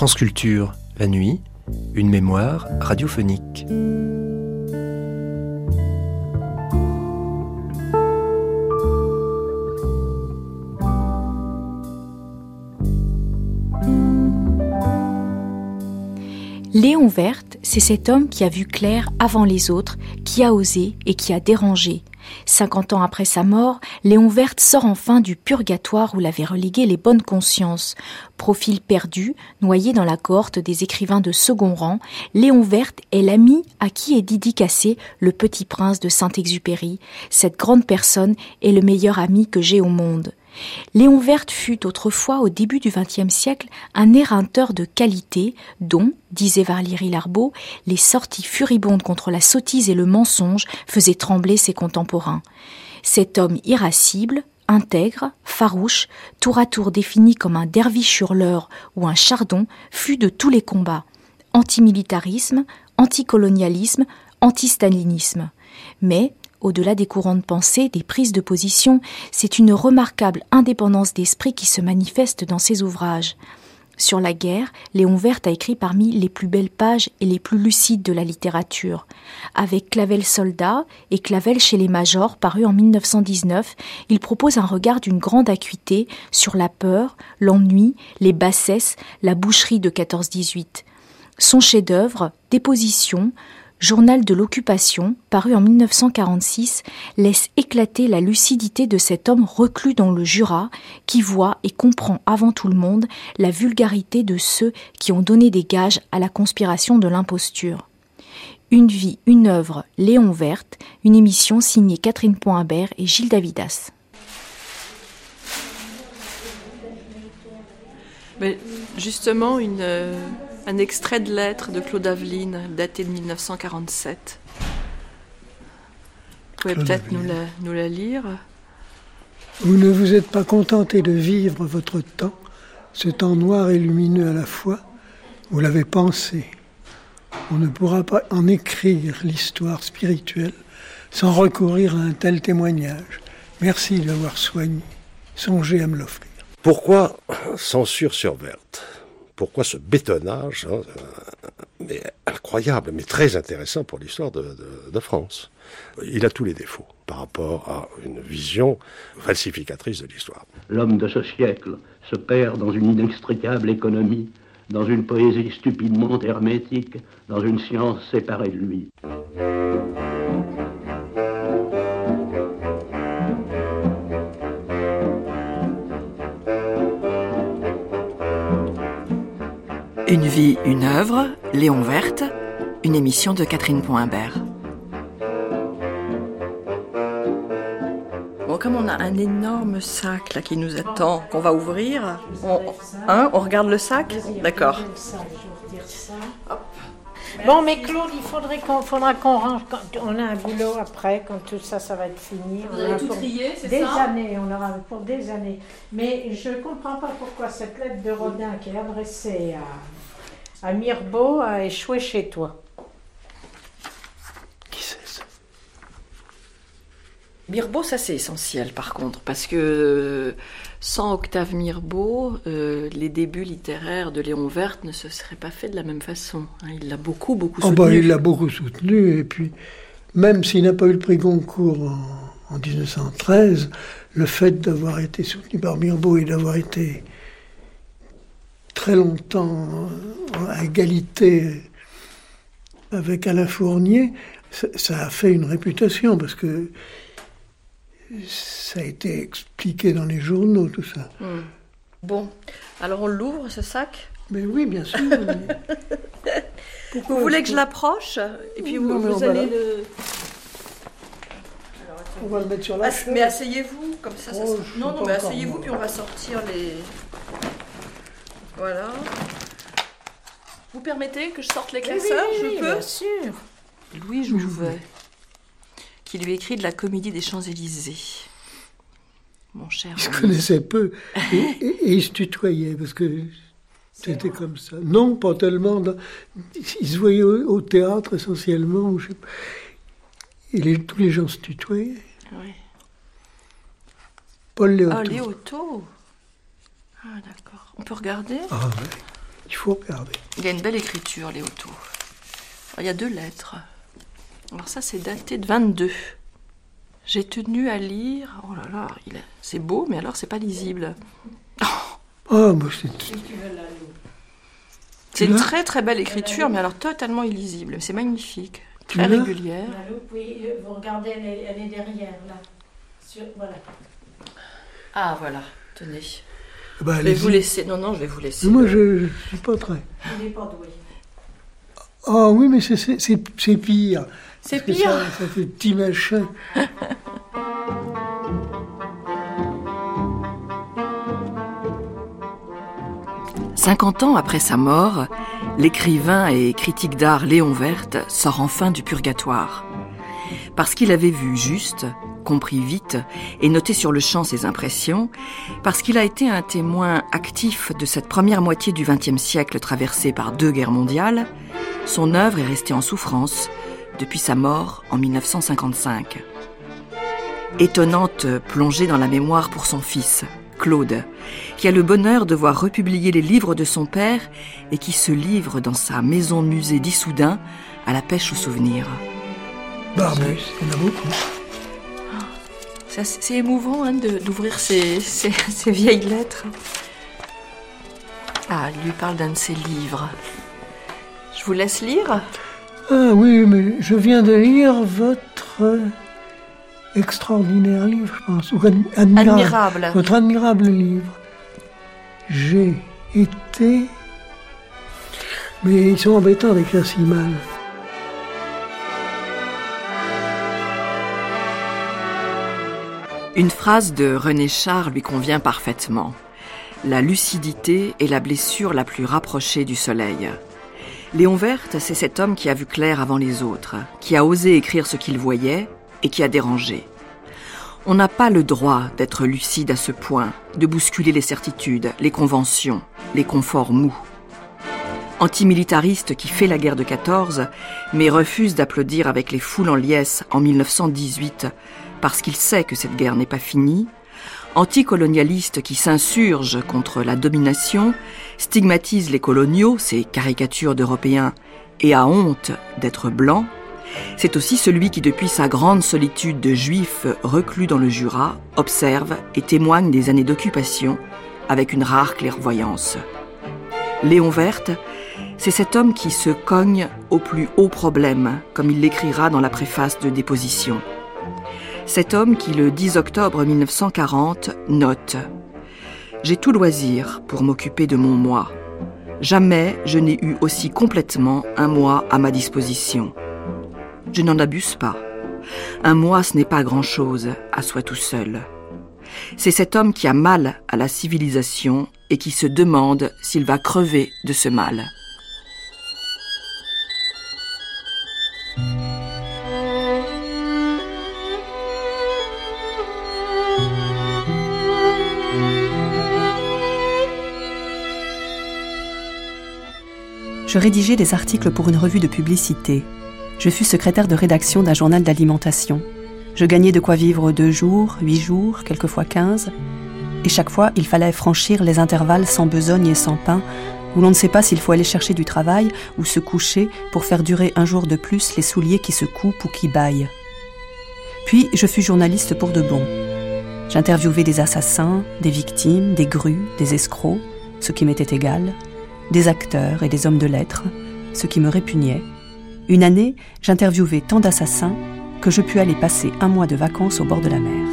France Culture, la nuit, une mémoire radiophonique. Léon Verte, c'est cet homme qui a vu clair avant les autres, qui a osé et qui a dérangé. Cinquante ans après sa mort, Léon Verte sort enfin du purgatoire où l'avaient relégué les bonnes consciences. Profil perdu, noyé dans la cohorte des écrivains de second rang, Léon Verte est l'ami à qui est dédicacé le petit prince de Saint-Exupéry. Cette grande personne est le meilleur ami que j'ai au monde. Léon Verte fut autrefois, au début du XXe siècle, un éreinteur de qualité dont, disait Valérie Larbeau, les sorties furibondes contre la sottise et le mensonge faisaient trembler ses contemporains. Cet homme irascible, intègre, farouche, tour à tour défini comme un derviche hurleur ou un chardon, fut de tous les combats. Antimilitarisme, anticolonialisme, antistalinisme. Mais, au-delà des courants de pensée, des prises de position, c'est une remarquable indépendance d'esprit qui se manifeste dans ses ouvrages. Sur la guerre, Léon Verte a écrit parmi les plus belles pages et les plus lucides de la littérature. Avec Clavel Soldat et Clavel chez les Majors, paru en 1919, il propose un regard d'une grande acuité sur la peur, l'ennui, les bassesses, la boucherie de 14-18. Son chef-d'œuvre, Déposition, Journal de l'occupation, paru en 1946, laisse éclater la lucidité de cet homme reclus dans le Jura, qui voit et comprend avant tout le monde la vulgarité de ceux qui ont donné des gages à la conspiration de l'imposture. Une vie, une œuvre, Léon Verte, une émission signée Catherine Poimbert et Gilles Davidas. Justement, une, euh, un extrait de lettre de Claude Aveline, daté de 1947. Vous pouvez peut-être nous la, nous la lire. Vous ne vous êtes pas contenté de vivre votre temps, ce temps noir et lumineux à la fois, vous l'avez pensé. On ne pourra pas en écrire l'histoire spirituelle sans recourir à un tel témoignage. Merci de l'avoir soigné. Songez à me l'offrir. Pourquoi censure sur Verte? Pourquoi ce bétonnage hein, mais incroyable, mais très intéressant pour l'histoire de, France Il a tous les défauts par rapport à une vision falsificatrice de l'histoire. L'homme de ce siècle se perd dans une inextricable économie, dans une poésie stupidement hermétique, dans une science séparée de lui. Une vie, une œuvre, Léon Verte, une émission de Catherine Poimbert. Bon, comme on a un énorme sac là qui nous attend, qu'on va ouvrir, on, hein, on regarde le sac? D'accord. Bon, mais Claude, il faudrait qu'on faudra qu'on range. Quand on a un boulot après, quand tout ça, ça va être fini. Vous allez tout trier, c'est des ça? années, on aura pour des années. Mais je comprends pas pourquoi cette lettre de Rodin qui est adressée à, à Mirbeau a échoué chez toi. Qui c'est ça? Mirbeau, ça c'est essentiel par contre, parce que sans Octave Mirbeau, euh, les débuts littéraires de Léon Verte ne se seraient pas faits de la même façon. Hein. Il l'a beaucoup, beaucoup Oh soutenu. bah, il l'a beaucoup soutenu, et puis, même s'il n'a pas eu le prix Goncourt en, en 1913, le fait d'avoir été soutenu par Mirbeau et d'avoir été très longtemps à égalité avec Alain Fournier, ça, ça a fait une réputation, parce que ça a été expliqué dans les journaux, tout ça. Hmm. Bon, alors on l'ouvre ce sac? Mais oui, bien sûr. mais- Vous voulez que je l'approche? Et puis Non, vous, allez le... On va le mettre sur la chaise. mais asseyez-vous, comme ça, ça Oh, sera- je suis Non, non, mais asseyez-vous, puis on va sortir les... Voilà. Vous permettez que je sorte les classeurs oui, oui, Je peux bien sûr. Louis Jouvet, qui lui écrit de la comédie des Champs-Élysées. Mon cher. Se ami. connaissaient peu et, et- et ils se tutoyaient parce que c'était comme ça. Non, pas tellement. dans- Ils se voyaient au, au théâtre essentiellement. je sais pas. Et les- tous les gens se tutoyaient. Oui. Paul Léoton. Ah, Léoto Ah, d'accord. On peut regarder Ah ouais. Il faut regarder. Il y a une belle écriture, Léoto. Il y a deux lettres. Alors ça, c'est daté de 22. J'ai tenu à lire. Oh là là, il c'est beau, mais alors c'est pas lisible. Ah, moi, c'est C'est une très très belle écriture, mais alors totalement illisible. C'est magnifique, Tu très régulière. La loupe, oui, euh, vous regardez, elle est, elle est derrière, là. Sur, voilà. Ah voilà, tenez. Bah, Je vais vous laisser. Non, non, je vais vous laisser. Mais Moi, je ne suis pas très. Il n'est pas doué. Ah oui, mais c'est- c'est c'est- c'est pire. C'est pire. Ça, ça fait petit machin. Cinquante ans après sa mort, l'écrivain et critique d'art Léon Verte sort enfin du purgatoire. Parce qu'il avait vu juste, compris vite et noté sur le champ ses impressions, parce qu'il a été un témoin actif de cette première moitié du XXe siècle traversée par deux guerres mondiales, son œuvre est restée en souffrance depuis sa mort en 1955. Étonnante plongée dans la mémoire pour son fils, Claude, qui a le bonheur de voir republier les livres de son père et qui se livre dans sa maison musée d'Issoudun à la pêche aux souvenirs. Barbus, il y en a beaucoup. C'est émouvant hein, d'ouvrir ces, ces- ces vieilles lettres. Ah, il lui parle d'un de ses livres. Je vous laisse lire. Ah oui, mais je viens de lire votre extraordinaire livre, je pense. Ou admi- admirable. Admirable. Votre admirable livre. J'ai été. Mais ils sont embêtants d'écrire si mal. Une phrase de René Char lui convient parfaitement. La lucidité est la blessure la plus rapprochée du soleil. Léon Verte, c'est cet homme qui a vu clair avant les autres, qui a osé écrire ce qu'il voyait et qui a dérangé. On n'a pas le droit d'être lucide à ce point, de bousculer les certitudes, les conventions, les conforts mous. Antimilitariste qui fait la guerre de 14, mais refuse d'applaudir avec les foules en liesse en 1918 parce qu'il sait que cette guerre n'est pas finie, anticolonialiste qui s'insurge contre la domination, stigmatise les coloniaux, ces caricatures d'Européens, et a honte d'être blanc, c'est aussi celui qui, depuis sa grande solitude de juif reclus dans le Jura, observe et témoigne des années d'occupation avec une rare clairvoyance. Léon Verte, c'est cet homme qui se cogne au plus haut problème, comme il l'écrira dans la préface de Déposition. Cet homme qui, le 10 octobre 1940, note J'ai tout loisir pour m'occuper de mon moi. Jamais je n'ai eu aussi complètement un moi à ma disposition. Je n'en abuse pas. Un moi, ce n'est pas grand-chose à soi tout seul. C'est cet homme qui a mal à la civilisation et qui se demande s'il va crever de ce mal. Je rédigeais des articles pour une revue de publicité. Je fus secrétaire de rédaction d'un journal d'alimentation. Je gagnais de quoi vivre deux jours, huit jours, quelquefois quinze. Et chaque fois, il fallait franchir les intervalles sans besogne et sans pain, où l'on ne sait pas s'il faut aller chercher du travail ou se coucher pour faire durer un jour de plus les souliers qui se coupent ou qui baillent. Puis, je fus journaliste pour de bon. J'interviewais des assassins, des victimes, des grues, des escrocs, ce qui m'était égal, des acteurs et des hommes de lettres, ce qui me répugnait. Une année, j'interviewais tant d'assassins que je pus aller passer un mois de vacances au bord de la mer.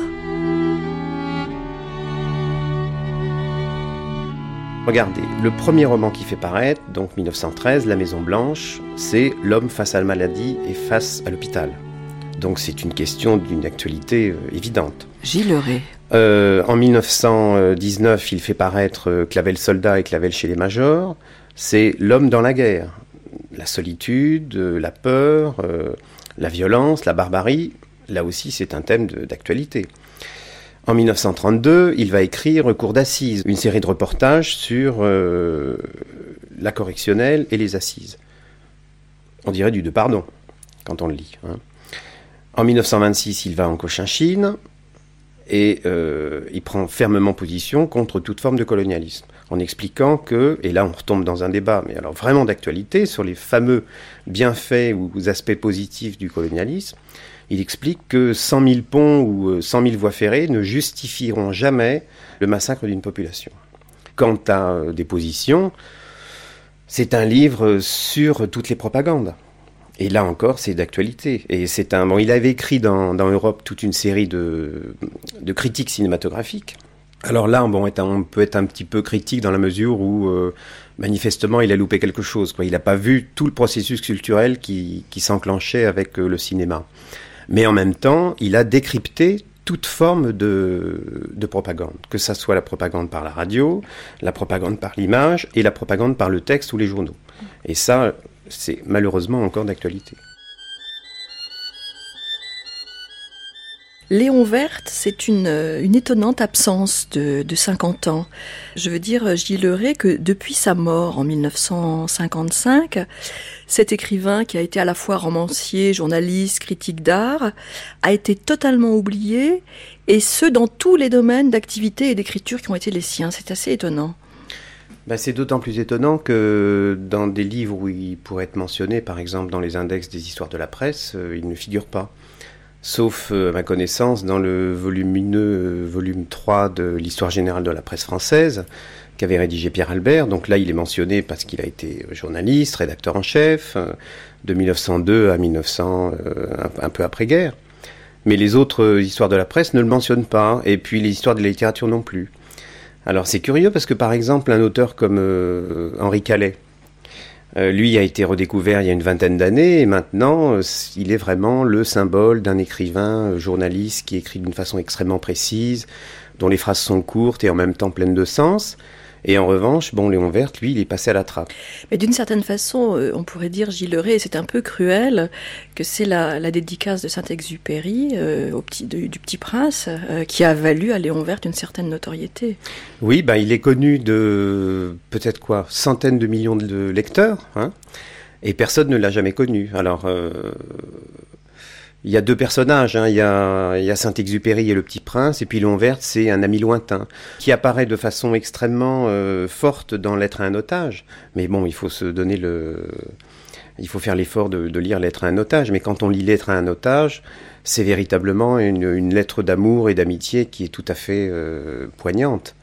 Regardez, le premier roman qui fait paraître, donc 1913, La Maison Blanche, c'est l'homme face à la maladie et face à l'hôpital. Donc c'est une question d'une actualité euh, évidente. Gilles Ray. Euh, en 1919, il fait paraître euh, Clavel soldat et Clavel chez les majors. C'est l'homme dans la guerre. La solitude, euh, la peur, euh, la violence, la barbarie. Là aussi, c'est un thème d'actualité. En 1932, il va écrire Cours d'assises, une série de reportages sur euh, la correctionnelle et les assises. On dirait du de pardon quand on le lit. hein. En 1926, il va en Cochinchine et euh, il prend fermement position contre toute forme de colonialisme. en expliquant que, et là on retombe dans un débat, mais alors vraiment d'actualité, sur les fameux bienfaits ou aspects positifs du colonialisme, il explique que 100 000 ponts ou 100 000 voies ferrées ne justifieront jamais le massacre d'une population. Quant à euh, des positions, c'est un livre sur toutes les propagandes. Et là encore, c'est d'actualité. Et c'est un. Bon, il avait écrit dans, Europe toute une série de, critiques cinématographiques. Alors là, bon, on peut être un petit peu critique dans la mesure où, euh, manifestement, il a loupé quelque chose. Il n'a pas vu tout le processus culturel qui, s'enclenchait avec euh, le cinéma. Mais en même temps, il a décrypté toute forme de, de propagande, que ça soit la propagande par la radio, la propagande par l'image et la propagande par le texte ou les journaux. Et ça, c'est malheureusement encore d'actualité. Léon Verte, c'est une, une, étonnante absence de, de, 50 ans. Je veux dire, Gilles Leray, que depuis sa mort en 1955, cet écrivain qui a été à la fois romancier, journaliste, critique d'art, a été totalement oublié, et ce, dans tous les domaines d'activité et d'écriture qui ont été les siens. C'est assez étonnant. Ben, c'est d'autant plus étonnant que dans des livres où il pourrait être mentionné, par exemple dans les index des histoires de la presse, euh, il ne figure pas sauf euh, à ma connaissance dans le volumineux euh, volume 3 de l'histoire générale de la presse française qu'avait rédigé Pierre Albert. Donc là, il est mentionné parce qu'il a été journaliste, rédacteur en chef, de 1902 à 1900, un, peu après-guerre. Mais les autres histoires de la presse ne le mentionnent pas, et puis les histoires de la littérature non plus. Alors c'est curieux parce que par exemple, un auteur comme Henri Calais, euh, lui a été redécouvert il y a une vingtaine d'années et maintenant euh, il est vraiment le symbole d'un écrivain euh, journaliste qui écrit d'une façon extrêmement précise, dont les phrases sont courtes et en même temps pleines de sens. Et en revanche, bon, Léon Verte, lui, il est passé à la trappe. Mais d'une certaine façon, euh, on pourrait dire, Gilles Leray, c'est un peu cruel, que c'est la, dédicace de Saint-Exupéry euh, au petit, du Petit Prince euh, qui a valu à Léon Verte une certaine notoriété. Oui, ben, il est connu de peut-être quoi, centaines de millions de lecteurs, hein, et personne ne l'a jamais connu. Alors, il y a deux personnages, hein. il, y a, Saint-Exupéry et le Petit Prince, et puis Léon Verte, c'est un ami lointain, qui apparaît de façon extrêmement euh, forte dans L'être à un otage. Mais bon, il faut se donner le... Il faut faire l'effort de, lire Lettre à un otage, mais quand on lit Lettre à un otage, c'est véritablement une, lettre d'amour et d'amitié qui est tout à fait euh, poignante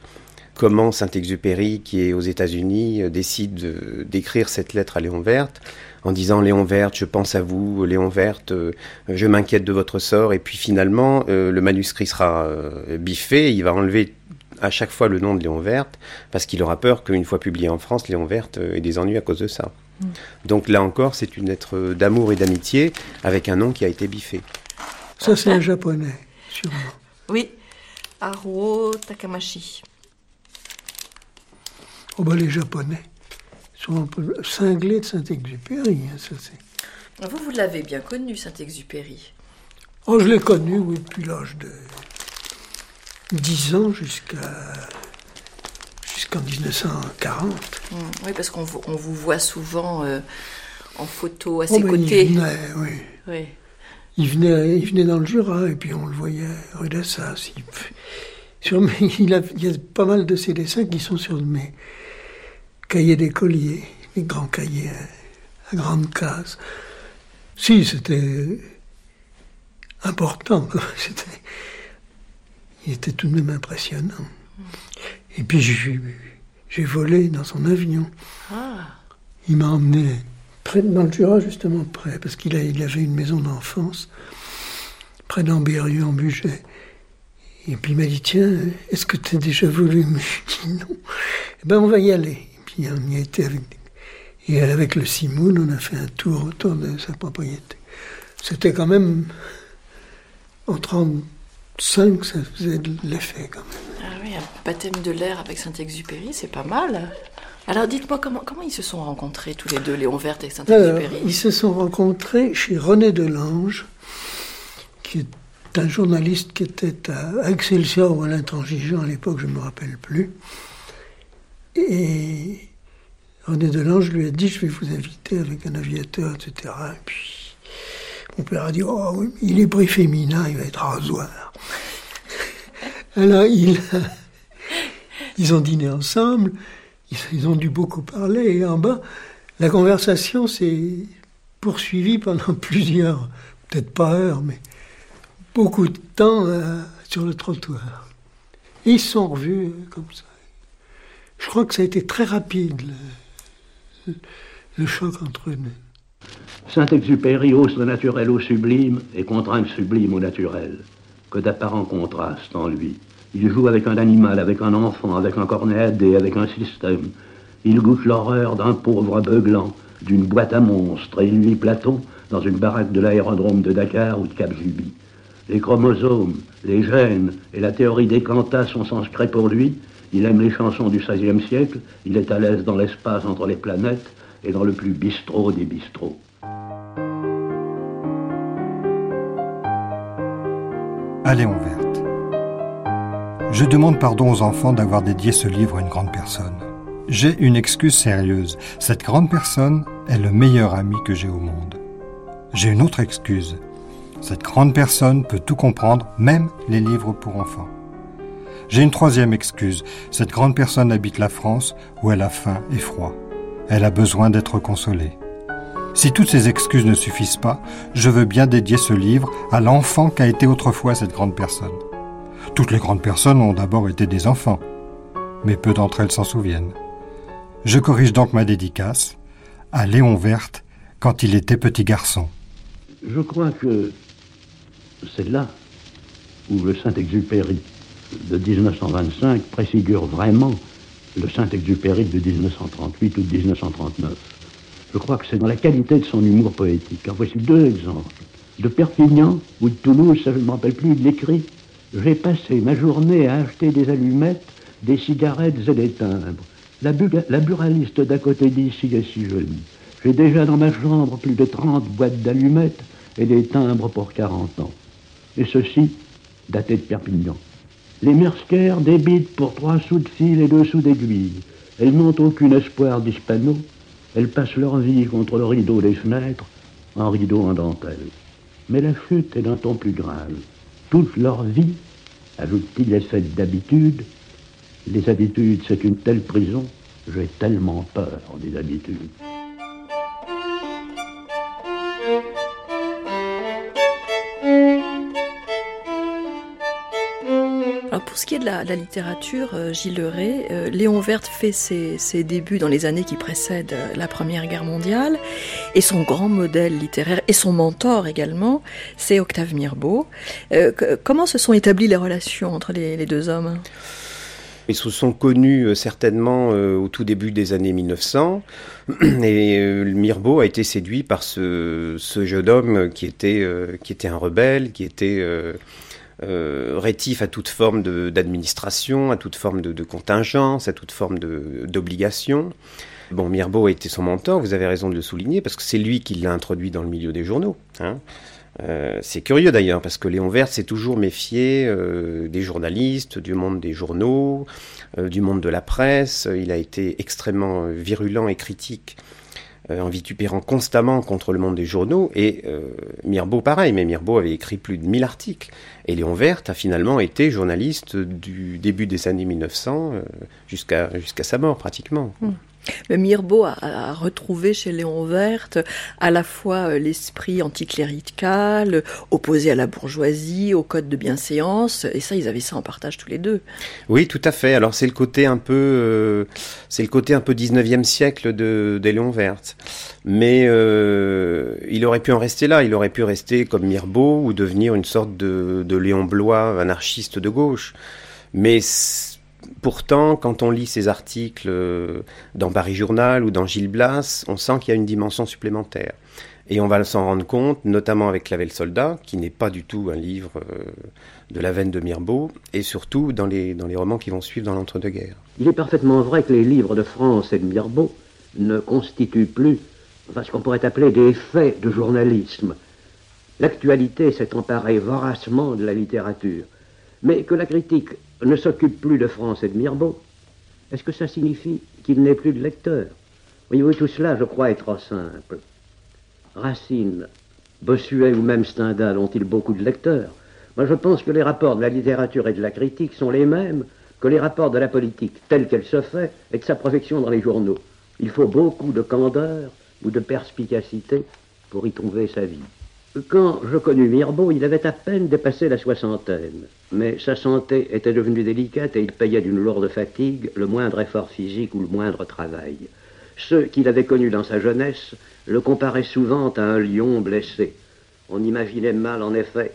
comment Saint-Exupéry, qui est aux États-Unis, décide d'écrire cette lettre à Léon Verte en disant Léon Verte, je pense à vous, Léon Verte, euh, je m'inquiète de votre sort. Et puis finalement, euh, le manuscrit sera biffé, il va enlever à chaque fois le nom de Léon Verte, parce qu'il aura peur qu'une fois publié en France, Léon Verte ait des ennuis à cause de ça. Mm. Donc là encore, c'est une lettre d'amour et d'amitié avec un nom qui a été biffé. Ça, c'est un japonais, sûrement. Oui, Haruo Takamashi. Oh ben les Japonais un peu cinglés de Saint-Exupéry. Hein, ça, ah, vous, vous l'avez bien connu, Saint-Exupéry Oh, je l'ai connu, oui, depuis l'âge de 10 ans jusqu'à jusqu'en 1940. Mmh, oui, parce qu'on on vous voit souvent euh, en photo à oh, ses côtés. Il venait, oui. oui. Il venait, il venait dans le Jura et puis on le voyait rue d'Assas. Il, sur il, a, il y a pas mal de ses dessins qui sont sur mes, cahiers d'écoliers, les grands cahiers à grande case. Si, c'était important. C'était, il était tout de même impressionnant. Et puis j'ai volé dans son avion. Ah. Il m'a emmené près, dans le Jura, justement près, parce qu'il il avait une maison d'enfance près d'Ambérieu en budget. Et puis il m'a dit, tiens, est-ce que tu as déjà volé je dit non. Eh ben on va y aller on y avec, et avec le Simoun, on a fait un tour autour de sa propriété. C'était quand même, en 35, ça faisait de l'effet quand même. Ah oui, un baptême de l'air avec Saint-Exupéry, c'est pas mal. Alors dites-moi, comment, comment ils se sont rencontrés tous les deux, Léon Verte et Saint-Exupéry? Ils se sont rencontrés chez René Delange, qui est un journaliste qui était à Excelsior ou à l'Intransigeant à l'époque, je ne me rappelle plus. Et René Delange lui a dit Je vais vous inviter avec un aviateur, etc. Et puis mon père a dit Oh oui, il est pris féminin, il va être rasoir. Alors il a, ils ont dîné ensemble, ils, ont dû beaucoup parler. Et en bas, la conversation s'est poursuivie pendant plusieurs, peut-être pas heures, mais beaucoup de temps euh, sur le trottoir. Et ils sont revus euh, comme ça. Je crois que ça a été très rapide, le, choc entre eux. Saint-Exupéry hausse le naturel au sublime et contraint le sublime au naturel. Que d'apparents contrastes en lui. Il joue avec un animal, avec un enfant, avec un cornet à dés, avec un système. Il goûte l'horreur d'un pauvre beuglant, d'une boîte à monstres, et il lit Platon dans une baraque de l'aérodrome de Dakar ou de Cap-Juby. Les chromosomes, les gènes et la théorie des cantas sont sans secret pour lui. Il aime les chansons du XVIe siècle, il est à l'aise dans l'espace entre les planètes et dans le plus bistrot des bistrots. Allez, on verte. Je demande pardon aux enfants d'avoir dédié ce livre à une grande personne. J'ai une excuse sérieuse. Cette grande personne est le meilleur ami que j'ai au monde. J'ai une autre excuse. Cette grande personne peut tout comprendre, même les livres pour enfants. J'ai une troisième excuse. Cette grande personne habite la France où elle a faim et froid. Elle a besoin d'être consolée. Si toutes ces excuses ne suffisent pas, je veux bien dédier ce livre à l'enfant qu'a été autrefois cette grande personne. Toutes les grandes personnes ont d'abord été des enfants, mais peu d'entre elles s'en souviennent. Je corrige donc ma dédicace à Léon Verte quand il était petit garçon. Je crois que c'est là où le Saint-Exupéry de 1925 préfigure vraiment le Saint-Exupéry de 1938 ou de 1939. Je crois que c'est dans la qualité de son humour poétique. En voici deux exemples. De Perpignan ou de Toulouse, ça, je ne me rappelle plus, il l'écrit. J'ai passé ma journée à acheter des allumettes, des cigarettes et des timbres. La, la buraliste d'à côté d'ici est si jolie. J'ai déjà dans ma chambre plus de 30 boîtes d'allumettes et des timbres pour 40 ans. Et ceci, daté de Perpignan. Les Merskers débitent pour trois sous de fil et deux sous d'aiguille. Elles n'ont aucun espoir d'hispano, elles passent leur vie contre le rideau des fenêtres, en rideau en dentelle. Mais la chute est d'un ton plus grave. Toute leur vie, ajoute-t-il, est faite d'habitude. Les habitudes, c'est une telle prison, j'ai tellement peur des habitudes. Pour ce qui est de la, littérature, euh, Gilles Leray, euh, Léon Verte fait ses, débuts dans les années qui précèdent euh, la Première Guerre mondiale, et son grand modèle littéraire, et son mentor également, c'est Octave Mirbeau. comment se sont établies les relations entre les, deux hommes? Ils se sont connus certainement au tout début des années 1900 et Mirbeau a été séduit par ce, jeune homme qui était, qui était un rebelle, qui était euh, rétif à toute forme d'administration, à toute forme de, contingence, à toute forme d'obligation. Bon, Mirbeau a été son mentor, vous avez raison de le souligner, parce que c'est lui qui l'a introduit dans le milieu des journaux. Hein. Euh, c'est curieux d'ailleurs, parce que Léon Vert s'est toujours méfié euh, des journalistes, du monde des journaux, du monde de la presse. Il a été extrêmement virulent et critique en vitupérant constamment contre le monde des journaux. Et euh, Mirbeau, pareil, mais Mirbeau avait écrit plus de 1000 articles. Et Léon Verte a finalement été journaliste du début des années 1900 euh, jusqu'à jusqu'à sa mort pratiquement. Hmm. Mais Mirbeau a, retrouvé chez Léon Verte à la fois euh, l'esprit anticlérical, opposé à la bourgeoisie, au code de bienséance, et ça, ils avaient ça en partage tous les deux. Oui, tout à fait. Alors c'est le côté un peu, euh, c'est le côté un peu 19e siècle de, Léon Verte. Mais euh, il aurait pu en rester là. Il aurait pu rester comme Mirbeau ou devenir une sorte de, de Léon Blois, anarchiste de gauche. Mais Pourtant, quand on lit ces articles euh, dans Paris Journal ou dans Gilles Blas, on sent qu'il y a une dimension supplémentaire. Et on va s'en rendre compte, notamment avec Clavel Soldat, qui n'est pas du tout un livre euh, de la veine de Mirbeau, et surtout dans les, dans les romans qui vont suivre dans l'entre-deux-guerres. Il est parfaitement vrai que les livres de France et de Mirbeau ne constituent plus ce qu'on pourrait appeler des faits de journalisme. L'actualité s'est emparée voracement de la littérature, mais que la critique ne s'occupe plus de France et de Mirbeau, est-ce que ça signifie qu'il n'est plus de lecteur? Voyez-vous, tout cela, je crois, est trop simple. Racine, Bossuet ou même Stendhal ont-ils beaucoup de lecteurs? Moi, je pense que les rapports de la littérature et de la critique sont les mêmes que les rapports de la politique telle qu'elle se fait et de sa projection dans les journaux. Il faut beaucoup de candeur ou de perspicacité pour y trouver sa vie. Quand je connus Mirbeau, il avait à peine dépassé la soixantaine, mais sa santé était devenue délicate et il payait d'une lourde fatigue le moindre effort physique ou le moindre travail. Ceux qu'il avait connus dans sa jeunesse le comparaient souvent à un lion blessé. On imaginait mal, en effet,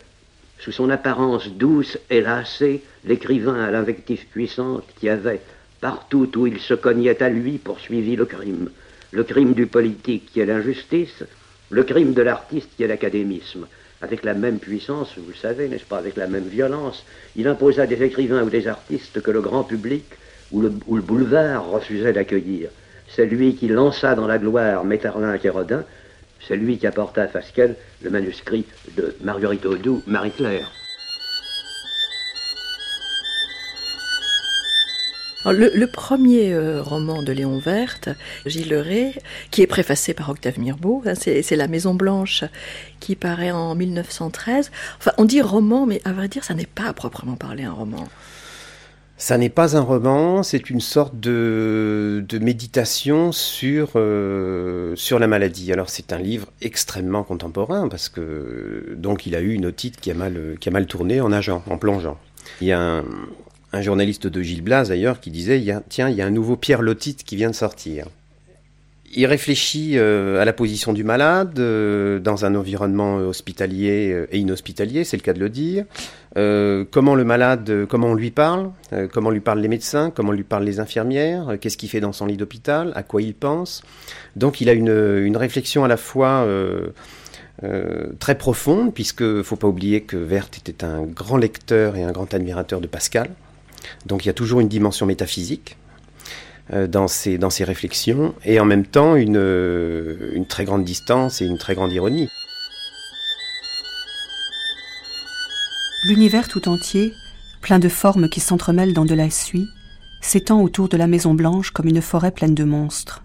sous son apparence douce et lassée, l'écrivain à l'invective puissante qui avait, partout où il se cognait à lui, poursuivi le crime. Le crime du politique qui est l'injustice, le crime de l'artiste qui est l'académisme. Avec la même puissance, vous le savez, n'est-ce pas, avec la même violence, il imposa des écrivains ou des artistes que le grand public ou le, boulevard refusait d'accueillir. C'est lui qui lança dans la gloire Metterlinck et Rodin, c'est lui qui apporta à Fasquelle le manuscrit de Marguerite Audoux, Marie-Claire. Le, premier euh, roman de Léon Verte, Gilles Ray, qui est préfacé par Octave Mirbeau, hein, c'est La Maison Blanche, qui paraît en 1913. Enfin, on dit roman, mais à vrai dire, ça n'est pas à proprement parler un roman. Ça n'est pas un roman, c'est une sorte de, méditation sur, euh, sur la maladie. Alors c'est un livre extrêmement contemporain parce que donc il a eu une otite qui a mal, qui a mal tourné en nageant, en plongeant. Il y a un, un journaliste de Gilles Blas d'ailleurs qui disait tiens il y a un nouveau Pierre Lotite qui vient de sortir il réfléchit euh, à la position du malade euh, dans un environnement hospitalier euh, et inhospitalier, c'est le cas de le dire. comment le malade, comment on lui parle, comment lui parlent les médecins, comment lui parlent les infirmières, qu'est-ce qu'il fait dans son lit d'hôpital, à quoi il pense. Donc il a une, réflexion à la fois très profonde, puisque faut pas oublier que Werth était un grand lecteur et un grand admirateur de Pascal. Donc il y a toujours une dimension métaphysique euh, dans ses, dans réflexions, et en même temps une, euh, une très grande distance et une très grande ironie. L'univers tout entier, plein de formes qui s'entremêlent dans de la suie, s'étend autour de la Maison Blanche comme une forêt pleine de monstres.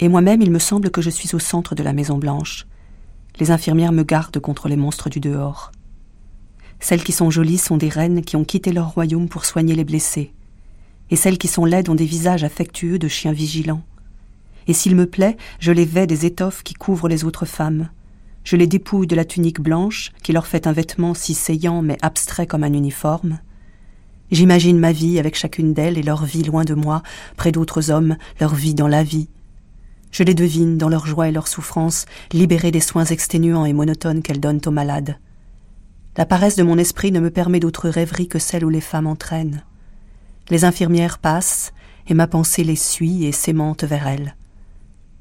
Et moi-même, il me semble que je suis au centre de la Maison Blanche. Les infirmières me gardent contre les monstres du dehors. Celles qui sont jolies sont des reines qui ont quitté leur royaume pour soigner les blessés. Et celles qui sont laides ont des visages affectueux de chiens vigilants. Et s'il me plaît, je les vais des étoffes qui couvrent les autres femmes. Je les dépouille de la tunique blanche, qui leur fait un vêtement si saillant mais abstrait comme un uniforme. J'imagine ma vie avec chacune d'elles et leur vie loin de moi, près d'autres hommes, leur vie dans la vie. Je les devine dans leur joie et leur souffrance, libérées des soins exténuants et monotones qu'elles donnent aux malades. La paresse de mon esprit ne me permet d'autre rêverie que celle où les femmes entraînent. Les infirmières passent, et ma pensée les suit et s'aimante vers elles.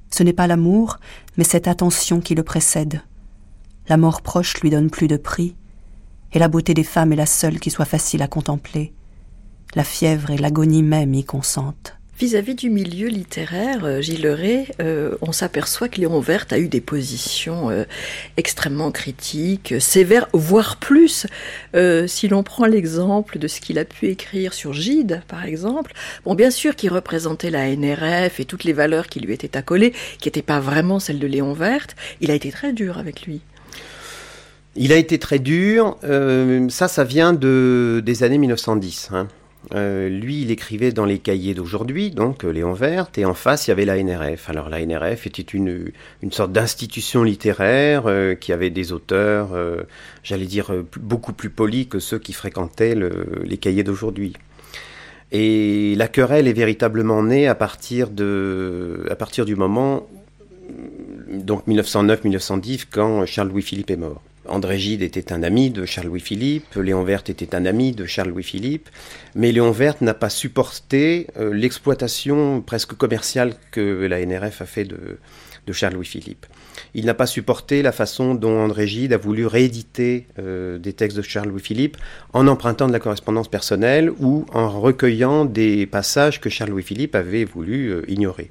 Ce n'est pas l'amour, mais cette attention qui le précède. La mort proche lui donne plus de prix, et la beauté des femmes est la seule qui soit facile à contempler. La fièvre et l'agonie même y consentent. Vis-à-vis du milieu littéraire, euh, Gilles Ray, euh, on s'aperçoit que Léon Verte a eu des positions euh, extrêmement critiques, sévères, voire plus. si l'on prend l'exemple de ce qu'il a pu écrire sur Gide, par exemple, bon, bien sûr qu'il représentait la NRF et toutes les valeurs qui lui étaient accolées, qui n'étaient pas vraiment celles de Léon Verte, il a été très dur avec lui. Il a été très dur. ça, ça vient de, des années 1910. Hein. Euh, lui, il écrivait dans les cahiers d'aujourd'hui, donc euh, Léon Verte, et en face, il y avait la NRF. Alors la NRF était une, sorte d'institution littéraire euh, qui avait des auteurs, j'allais dire, beaucoup plus polis que ceux qui fréquentaient les cahiers d'aujourd'hui. Et la querelle est véritablement née à partir, à partir du moment, donc 1909-1910, quand Charles-Louis Philippe est mort. André Gide était un ami de Charles-Louis-Philippe, Léon Verte était un ami de Charles-Louis-Philippe, mais Léon Verte n'a pas supporté euh, l'exploitation presque commerciale que la NRF a fait de, Charles-Louis-Philippe. Il n'a pas supporté la façon dont André Gide a voulu rééditer euh, des textes de Charles-Louis-Philippe en empruntant de la correspondance personnelle ou en recueillant des passages que Charles-Louis-Philippe avait voulu euh, ignorer.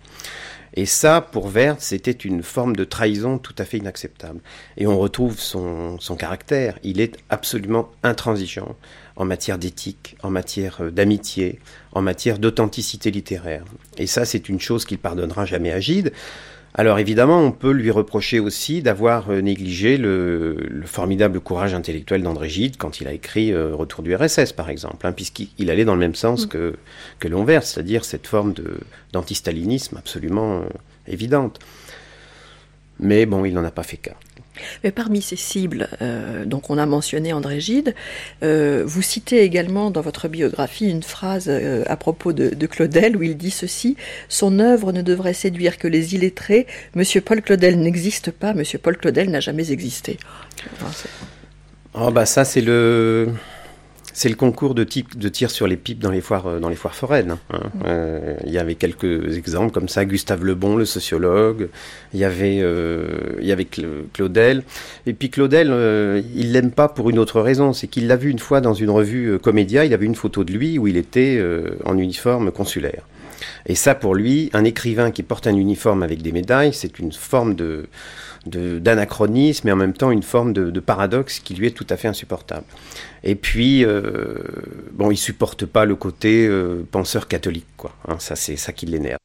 Et ça, pour Vert, c'était une forme de trahison tout à fait inacceptable. Et on retrouve son, caractère. Il est absolument intransigeant en matière d'éthique, en matière euh, d'amitié, en matière d'authenticité littéraire. Et ça, c'est une chose qu'il pardonnera jamais à Gide. Alors évidemment, on peut lui reprocher aussi d'avoir euh, négligé le, formidable courage intellectuel d'André Gide quand il a écrit euh, Retour du RSS, par exemple, hein, puisqu'il allait dans le même sens mm. que, que l'Onvers, c'est-à-dire cette forme d'antistalinisme absolument euh, évidente. Mais bon, il n'en a pas fait cas. Mais parmi ces cibles, euh, donc on a mentionné André Gide, euh, vous citez également dans votre biographie une phrase euh, à propos de, Claudel où il dit ceci Son œuvre ne devrait séduire que les illettrés. Monsieur Paul Claudel n'existe pas. Monsieur Paul Claudel n'a jamais existé. Oh bah ça c'est le c'est le concours de, type, de tir sur les pipes dans les foires, euh, dans les foires foraines. Hein. Mm. Euh, il y avait quelques exemples comme ça. Gustave Lebon, le sociologue. Il y avait, euh, il y avait Claudel. Et puis Claudel, il l'aime pas pour une autre raison. C'est qu'il l'a vu une fois dans une revue Comédia. Il avait une photo de lui où il était en uniforme consulaire. Et ça, pour lui, un écrivain qui porte un uniforme avec des médailles, c'est une forme de d'anachronisme et en même temps une forme de, paradoxe qui lui est tout à fait insupportable. Et puis, euh, bon, il supporte pas le côté euh, penseur catholique, quoi. Hein, ça, c'est ça qui l'énerve.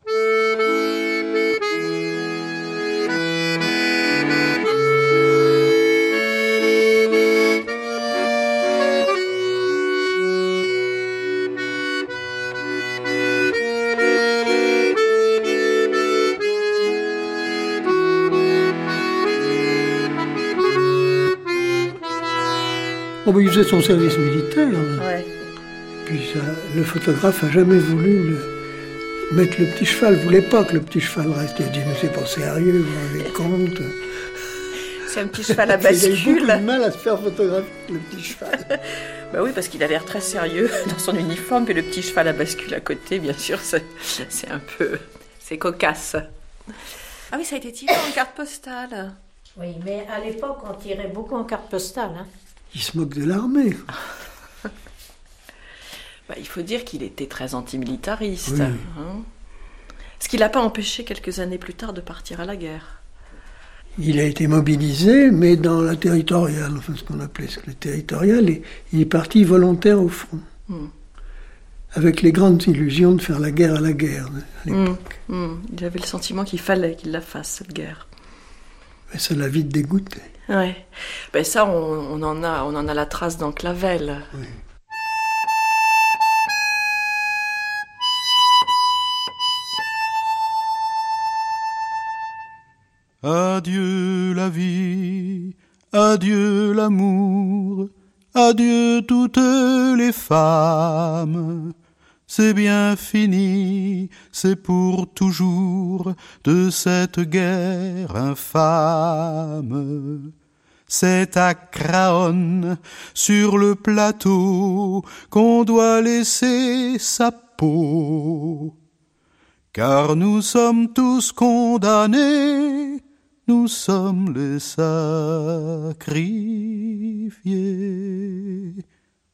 Il faisait son service militaire. Puis le photographe a jamais voulu mettre le petit cheval, voulait pas que le petit cheval reste. Il a dit, mais c'est pas sérieux, vous vous rendez compte C'est un petit cheval à bascule. Il a eu mal à se faire photographier, le petit cheval. bah oui, parce qu'il a l'air très sérieux dans son uniforme, puis le petit cheval à bascule à côté, bien sûr, c'est un peu... c'est cocasse. Ah oui, ça a été tiré en carte postale. Oui, mais à l'époque, on tirait beaucoup en carte postale. Hein. Il se moque de l'armée. Bah, il faut dire qu'il était très antimilitariste. Hein. ce qui l'a pas empêché quelques années plus tard de partir à la guerre. Il a été mobilisé, mais dans la territoriale, enfin ce qu'on appelait et il est parti volontaire au front. Hmm. Avec les grandes illusions de faire la guerre à la guerre à hmm. l'époque. Hmm. Il avait le sentiment qu'il fallait qu'il la fasse, cette guerre. Mais ça l'a vite dégoûté. Ouais. Ben ça, on, en a, on en a la trace dans Clavel. Oui. Adieu la vie, adieu l'amour, adieu toutes les femmes c'est bien fini, c'est pour toujours de cette guerre infâme. C'est à Craonne, sur le plateau, qu'on doit laisser sa peau. Car nous sommes tous condamnés, nous sommes les sacrifiés.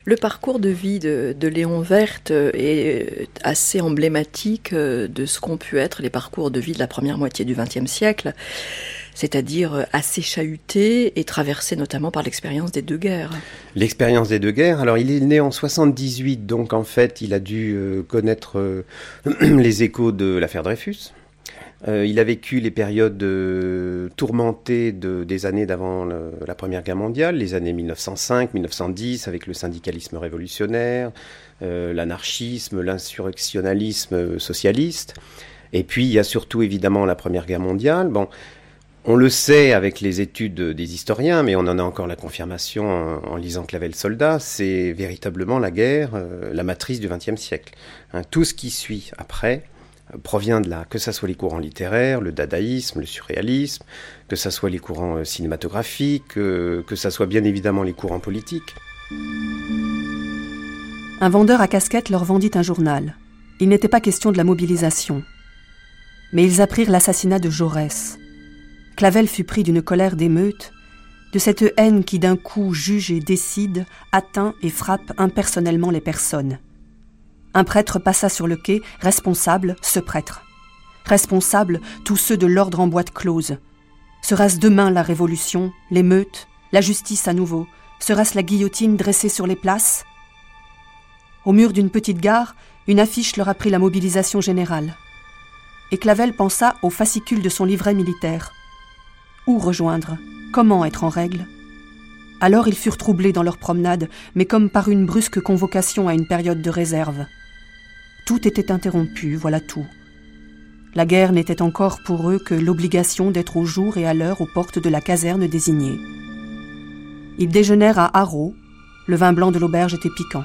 Le parcours de vie de, Léon Verte est assez emblématique de ce qu'ont pu être les parcours de vie de la première moitié du XXe siècle, c'est-à-dire assez chahuté et traversé notamment par l'expérience des deux guerres. L'expérience des deux guerres, alors il est né en 78, donc en fait il a dû euh, connaître euh, les échos de l'affaire Dreyfus. Euh, il a vécu les périodes euh, tourmentées des années d'avant la Première Guerre mondiale, les années 1905-1910 avec le syndicalisme révolutionnaire, euh, l'anarchisme, l'insurrectionnalisme socialiste. Et puis il y a surtout évidemment la Première Guerre mondiale. Bon, on le sait avec les études des historiens, mais on en a encore la confirmation en, lisant Clavel Soldat, c'est véritablement la guerre, la matrice du XXe siècle. Hein, tout ce qui suit après, provient de là, que ce soit les courants littéraires, le dadaïsme, le surréalisme, que ce soit les courants euh, cinématographiques, euh, que ce soit bien évidemment les courants politiques. Un vendeur à casquette leur vendit un journal. Il n'était pas question de la mobilisation. Mais ils apprirent l'assassinat de Jaurès. Clavel fut pris d'une colère d'émeute, de cette haine qui d'un coup juge et décide, atteint et frappe impersonnellement les personnes. Un prêtre passa sur le quai, responsable, ce prêtre. Responsable, tous ceux de l'ordre en boîte close. Sera-ce demain la révolution, l'émeute, la justice à nouveau? Sera-ce la guillotine dressée sur les places? Au mur d'une petite gare, une affiche leur apprit la mobilisation générale. et Clavel pensa au fascicule de son livret militaire. Où rejoindre? Comment être en règle? Alors ils furent troublés dans leur promenade, mais comme par une brusque convocation à une période de réserve. Tout était interrompu, voilà tout. La guerre n'était encore pour eux que l'obligation d'être au jour et à l'heure aux portes de la caserne désignée. Ils déjeunèrent à Haro. Le vin blanc de l'auberge était piquant.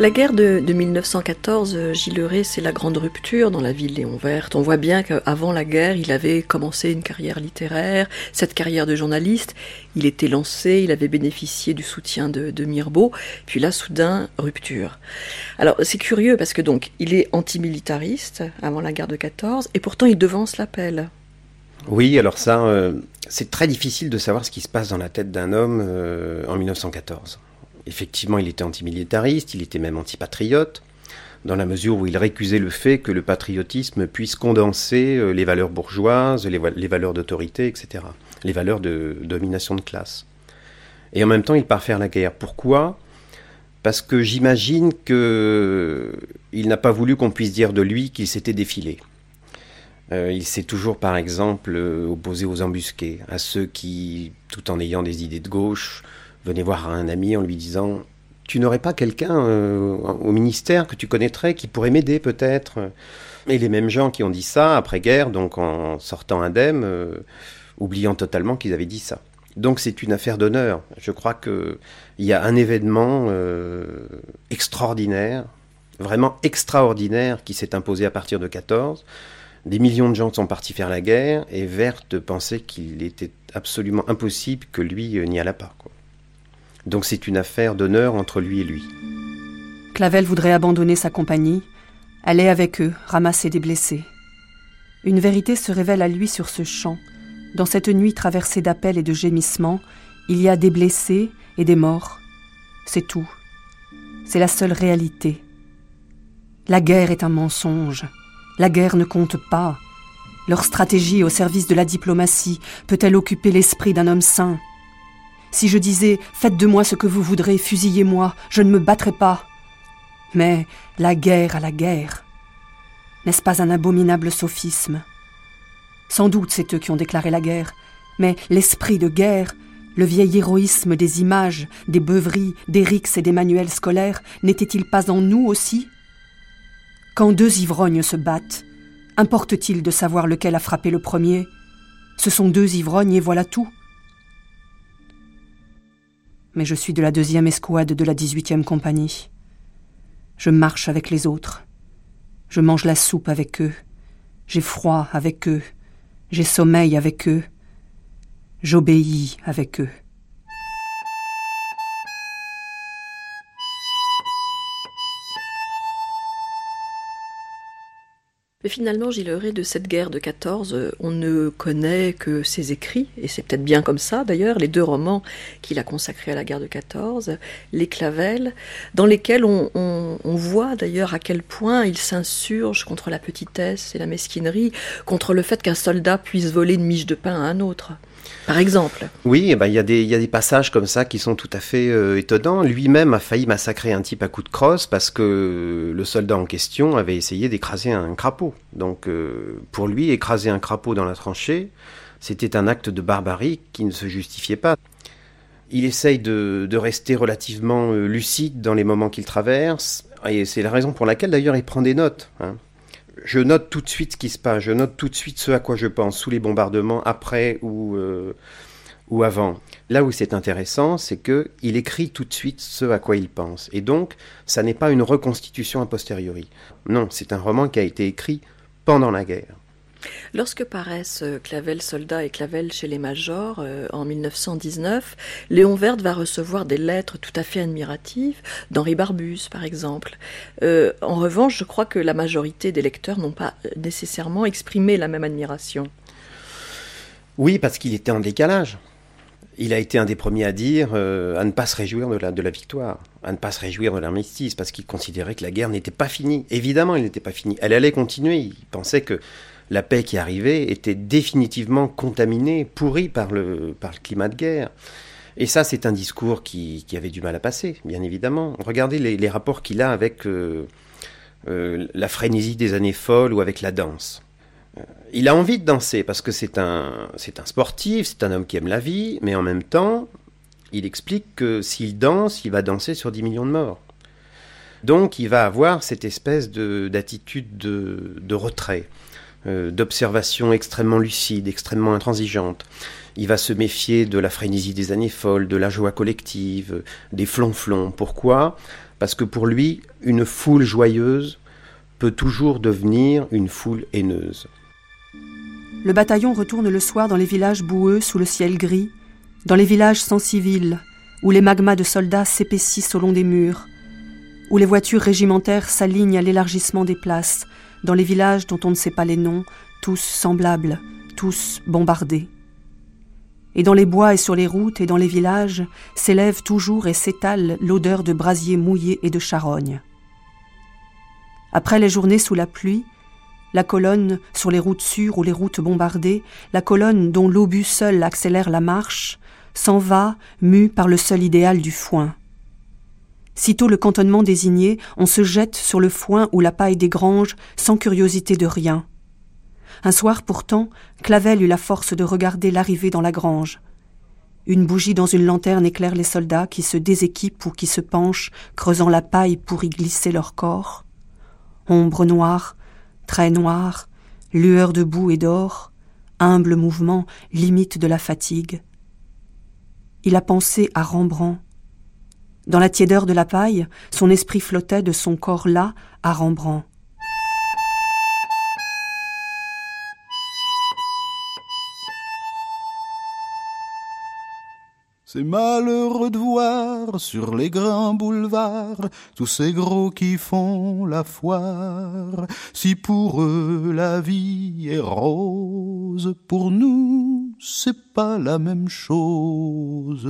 La guerre de, 1914, euh, Gilles c'est la grande rupture dans la vie de Léon Verte. On voit bien qu'avant la guerre, il avait commencé une carrière littéraire, cette carrière de journaliste. Il était lancé, il avait bénéficié du soutien de, de Mirbeau. Puis là, soudain, rupture. Alors, c'est curieux parce que donc, il est antimilitariste avant la guerre de 14 et pourtant il devance l'appel. Oui, alors ça, euh, c'est très difficile de savoir ce qui se passe dans la tête d'un homme euh, en 1914 effectivement, il était antimilitariste, il était même antipatriote, dans la mesure où il récusait le fait que le patriotisme puisse condenser euh, les valeurs bourgeoises, les, valeurs d'autorité, etc., les valeurs de, domination de classe. Et en même temps, il part faire la guerre. Pourquoi? Parce que j'imagine qu'il n'a pas voulu qu'on puisse dire de lui qu'il s'était défilé. Euh, il s'est toujours, par exemple, euh, opposé aux embusqués, à ceux qui, tout en ayant des idées de gauche, venait voir un ami en lui disant Tu n'aurais pas quelqu'un euh, au ministère que tu connaîtrais qui pourrait m'aider peut-être? Et les mêmes gens qui ont dit ça après-guerre, donc en sortant indemne, euh, oubliant totalement qu'ils avaient dit ça. Donc c'est une affaire d'honneur. Je crois qu'il y a un événement euh, extraordinaire, vraiment extraordinaire, qui s'est imposé à partir de 14. Des millions de gens sont partis faire la guerre et Verte pensait qu'il était absolument impossible que lui n'y allât pas. Donc c'est une affaire d'honneur entre lui et lui. Clavel voudrait abandonner sa compagnie, aller avec eux, ramasser des blessés. Une vérité se révèle à lui sur ce champ. Dans cette nuit traversée d'appels et de gémissements, il y a des blessés et des morts. C'est tout. C'est la seule réalité. La guerre est un mensonge. La guerre ne compte pas. Leur stratégie au service de la diplomatie peut-elle occuper l'esprit d'un homme sain si je disais Faites de moi ce que vous voudrez, fusillez-moi, je ne me battrai pas. Mais la guerre à la guerre. N'est-ce pas un abominable sophisme? Sans doute c'est eux qui ont déclaré la guerre, mais l'esprit de guerre, le vieil héroïsme des images, des beuveries, des rixes et des manuels scolaires, n'était-il pas en nous aussi? Quand deux ivrognes se battent, importe-t-il de savoir lequel a frappé le premier? Ce sont deux ivrognes et voilà tout mais je suis de la deuxième escouade de la dix-huitième compagnie. Je marche avec les autres. Je mange la soupe avec eux. J'ai froid avec eux. J'ai sommeil avec eux. J'obéis avec eux. Mais finalement, Gilles de cette guerre de 14, euh, on ne connaît que ses écrits, et c'est peut-être bien comme ça d'ailleurs, les deux romans qu'il a consacrés à la guerre de 14, Les Clavelles, dans lesquels on voit d'ailleurs à quel point il s'insurge contre la petitesse et la mesquinerie, contre le fait qu'un soldat puisse voler une miche de pain à un autre par exemple. Oui, eh ben, il y, a des passages comme ça qui sont tout à fait euh, étonnants. Lui-même a failli massacrer un type à coup de crosse parce que le soldat en question avait essayé d'écraser un crapaud. Donc euh, pour lui, écraser un crapaud dans la tranchée, c'était un acte de barbarie qui ne se justifiait pas. Il essaye de, rester relativement euh, lucide dans les moments qu'il traverse, et c'est la raison pour laquelle d'ailleurs il prend des notes. Hein je note tout de suite ce qui se passe, je note tout de suite ce à quoi je pense, sous les bombardements, après ou, euh, ou avant. Là où c'est intéressant, c'est qu'il écrit tout de suite ce à quoi il pense. Et donc, ça n'est pas une reconstitution a posteriori. Non, c'est un roman qui a été écrit pendant la guerre. Lorsque paraissent euh, Clavel Soldat et Clavel chez les Majors euh, en 1919, Léon Verde va recevoir des lettres tout à fait admiratives d'Henri Barbus, par exemple. Euh, en revanche, je crois que la majorité des lecteurs n'ont pas nécessairement exprimé la même admiration. Oui, parce qu'il était en décalage. Il a été un des premiers à dire à ne pas se réjouir de la, de la victoire, à ne pas se réjouir de l'armistice, parce qu'il considérait que la guerre n'était pas finie. Évidemment, elle n'était pas finie. Elle allait continuer. Il pensait que la paix qui arrivait était définitivement contaminée, pourrie par le, par le climat de guerre. Et ça, c'est un discours qui, avait du mal à passer, bien évidemment. Regardez les, rapports qu'il a avec, euh, euh, la frénésie des années folles ou avec la danse. Euh, il a envie de danser parce que c'est un, sportif, c'est un homme qui aime la vie, mais en même temps, il explique que s'il danse, il va danser sur 10 millions de morts. Donc il va avoir cette espèce d'attitude de, de, retrait, euh, d'observation extrêmement lucide, extrêmement intransigeante. Il va se méfier de la frénésie des années folles, de la joie collective, des flonflons. Pourquoi? Parce que pour lui, une foule joyeuse peut toujours devenir une foule haineuse. Le bataillon retourne le soir dans les villages boueux sous le ciel gris, dans les villages sans civils, où les magmas de soldats s'épaississent au long des murs, où les voitures régimentaires s'alignent à l'élargissement des places, dans les villages dont on ne sait pas les noms, tous semblables, tous bombardés. Et dans les bois et sur les routes et dans les villages s'élève toujours et s'étale l'odeur de brasiers mouillés et de charognes. Après les journées sous la pluie, la colonne sur les routes sûres ou les routes bombardées, la colonne dont l'obus seul accélère la marche, s'en va, mue par le seul idéal du foin. Sitôt le cantonnement désigné, on se jette sur le foin ou la paille des granges, sans curiosité de rien. Un soir pourtant, Clavel eut la force de regarder l'arrivée dans la grange. Une bougie dans une lanterne éclaire les soldats qui se déséquipent ou qui se penchent, creusant la paille pour y glisser leur corps. Ombre noire, traits noirs, lueur de boue et d'or, humble mouvement, limite de la fatigue. Il a pensé à Rembrandt. Dans la tiédeur de la paille, son esprit flottait de son corps là à Rembrandt. C'est malheureux de voir sur les grands boulevards tous ces gros qui font la foire. Si pour eux la vie est rose, pour nous c'est pas la même chose.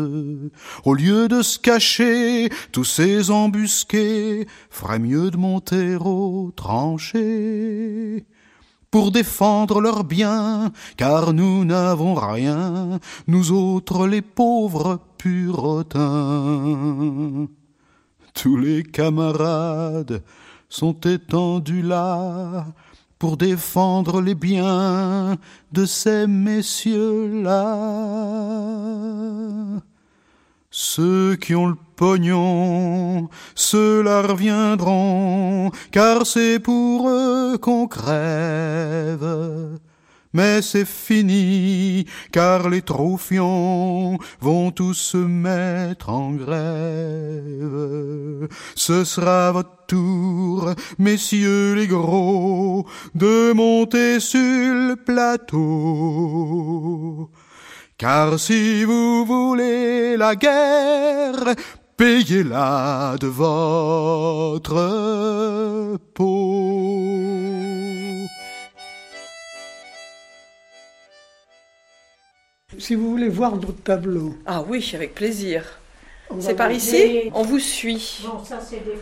Au lieu de se cacher, tous ces embusqués ferait mieux de monter au tranché pour défendre leurs biens, car nous n'avons rien, nous autres les pauvres puritains. Tous les camarades sont étendus là pour défendre les biens de ces messieurs-là. Ceux qui ont le pognon, ceux-là reviendront, car c'est pour eux qu'on crève. Mais c'est fini, car les trophions vont tous se mettre en grève. Ce sera votre tour, messieurs les gros, de monter sur le plateau. Car si vous voulez la guerre, payez-la de votre peau. Si vous voulez voir d'autres tableaux. Ah oui, avec plaisir. C'est par ici? On vous suit. Bon, ça c'est des.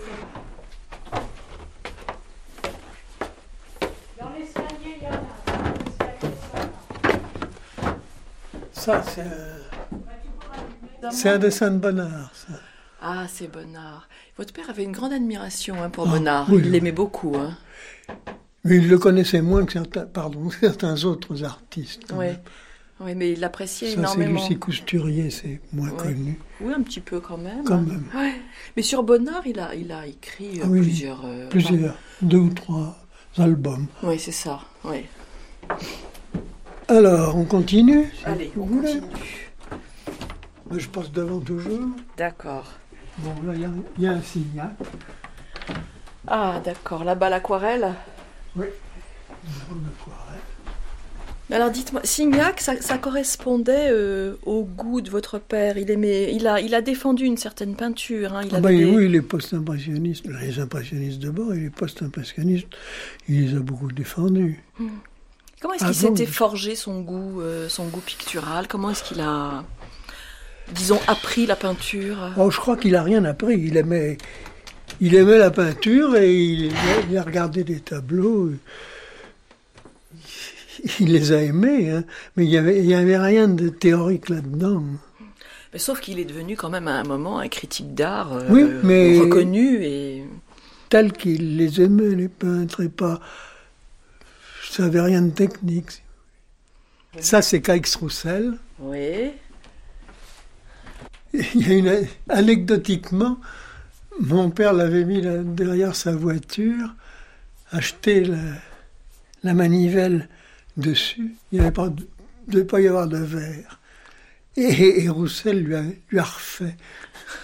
Dans l'escalier, il y en a. Ça, c'est un... c'est un dessin de Bonnard. Ça. Ah, c'est Bonnard. Votre père avait une grande admiration hein, pour Ah, Bonnard. oui, il oui. l'aimait beaucoup. Hein. Mais il le connaissait moins que certains, pardon, certains autres artistes. Oui. Oui, mais il l'appréciait Ça, c'est énormément. Lucie Cousturier, c'est moins Ouais. connu. Oui, un petit peu quand même. Quand même. Ouais. Mais sur Bonnard, il a, il a écrit euh, Ah oui, plusieurs. euh, Plusieurs, deux ou trois albums. Oui, c'est ça. Oui. Alors, on continue si Allez, on voulez. continue. Je passe devant toujours. D'accord. Bon, là, il y a- il y, a un signac. Ah, d'accord. Là-bas, l'aquarelle? Oui. Une drôle d'aquarelle. Alors dites-moi, Signac, ça, ça correspondait euh, au goût de votre père. Il aimait, il a, il a défendu une certaine peinture. hein. Il Ah des- oui, les post-impressionnistes, les impressionnistes d'abord et les post-impressionnistes, il les a beaucoup défendus. Comment est-ce Ah qu'il s'était forgé son goût, euh, son goût pictural? Comment est-ce qu'il a, disons, appris la peinture? Oh, je crois qu'il a rien appris. Il aimait, il aimait la peinture et il, il a regardé des tableaux. Il les a aimés, hein, mais il n'y avait, il y avait rien de théorique là-dedans. Mais Sauf qu'il est devenu quand même à un moment un critique d'art euh, Oui, mais- reconnu et tels qu'il les aimait, les peintres, et pas. Ça n'avait rien de technique. Ça, c'est Caix Roussel. Oui. Il y a une. Anecdotiquement, mon père l'avait mis derrière sa voiture, acheté la, la manivelle dessus. Il ne devait pas y avoir de verre. Et, Roussel lui a, lui a refait,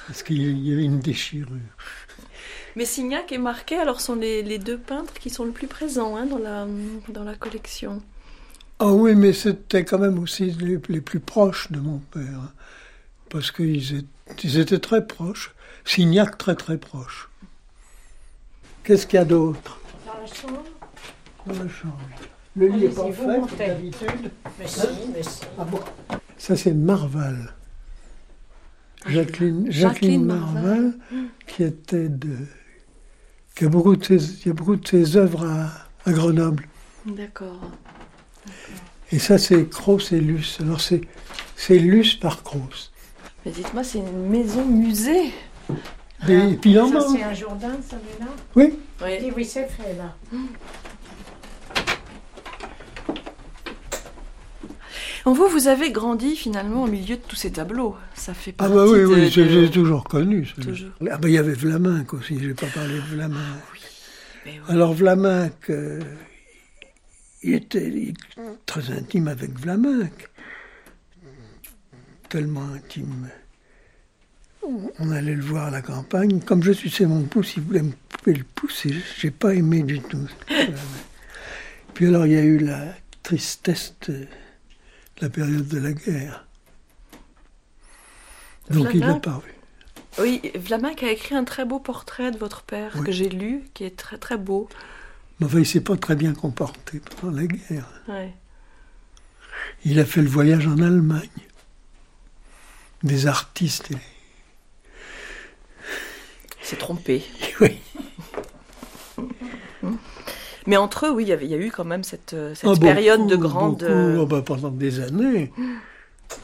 parce qu'il y avait une déchirure. Mais Signac et Marquet, alors, sont les, deux peintres qui sont le plus présents hein, dans, la, dans la collection. Ah oui, mais c'était quand même aussi les, plus proches de mon père, hein, parce qu'ils étaient, étaient très proches. Signac très très proche. Qu'est-ce qu'il y a d'autre? Dans la chambre Dans la chambre. Le lit est pas fait, d'habitude. Mais si, mais si. Ah bon ça, c'est Marval. Jacqueline, Jacqueline, Marval, qui était de. qui a beaucoup de ses, il y a beaucoup de ses œuvres à, Grenoble. D'accord. Et ça, c'est Cross et Luce. Alors, c'est, c'est Luce par Cross. Mais dites-moi, c'est une maison musée. Et puis, ça, c'est un Jourdain, celui-là Oui. Oui, oui c'est fait, là. Vous, vous avez grandi finalement au milieu de tous ces tableaux. Ça fait Ah bah oui, oui, j'ai toujours connu. Toujours. Ah bah il y avait Vlaminck aussi, je n'ai pas parlé de Vlaminck. Ah Alors Vlaminck, euh, il était très intime avec Vlaminck. Tellement intime. On allait le voir à la campagne. Comme je suis mon pouce, il voulait me couper le pouce et j'ai pas aimé du tout. Puis alors il y a eu la tristesse de la période de la guerre. Donc il l'a pas vu. Oui, Vlaminck a écrit un très beau portrait de votre père que j'ai lu, qui est très très beau. Mais enfin, il s'est pas très bien comporté pendant la guerre. Il a fait le voyage en Allemagne. Des artistes. Il s'est trompé. Oui. Mais entre eux, oui, il y, a eu quand même cette, euh, ah, période de grande. Euh, oh, bah, pendant des années.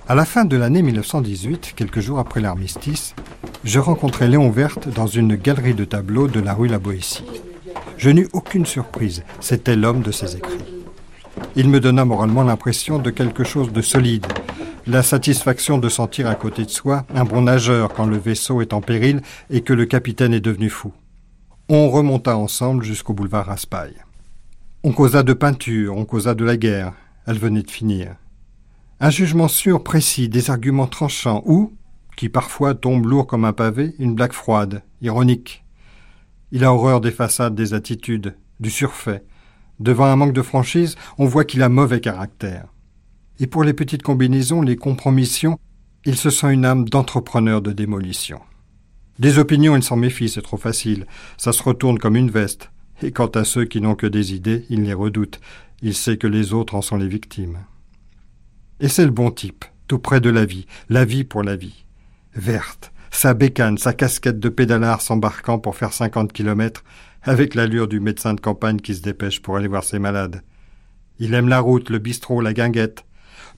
À la fin de l'année 1918, quelques jours après l'armistice, je rencontrai Léon Verte dans une galerie de tableaux de la rue La Boétie. Je n'eus aucune surprise, c'était l'homme de ses écrits. Il me donna moralement l'impression de quelque chose de solide, la satisfaction de sentir à côté de soi un bon nageur quand le vaisseau est en péril et que le capitaine est devenu fou. On remonta ensemble jusqu'au boulevard Raspail. On causa de peinture, on causa de la guerre. Elle venait de finir. Un jugement sûr, précis, des arguments tranchants, ou, qui parfois tombe lourd comme un pavé, une blague froide, ironique. Il a horreur des façades, des attitudes, du surfait. Devant un manque de franchise, on voit qu'il a mauvais caractère. Et pour les petites combinaisons, les compromissions, il se sent une âme d'entrepreneur de démolition. Des opinions, il s'en méfie, c'est trop facile. Ça se retourne comme une veste. Et quant à ceux qui n'ont que des idées, il les redoute. Il sait que les autres en sont les victimes. Et c'est le bon type, tout près de la vie, la vie pour la vie. Verte, sa bécane, sa casquette de pédalard s'embarquant pour faire cinquante kilomètres, avec l'allure du médecin de campagne qui se dépêche pour aller voir ses malades. Il aime la route, le bistrot, la guinguette.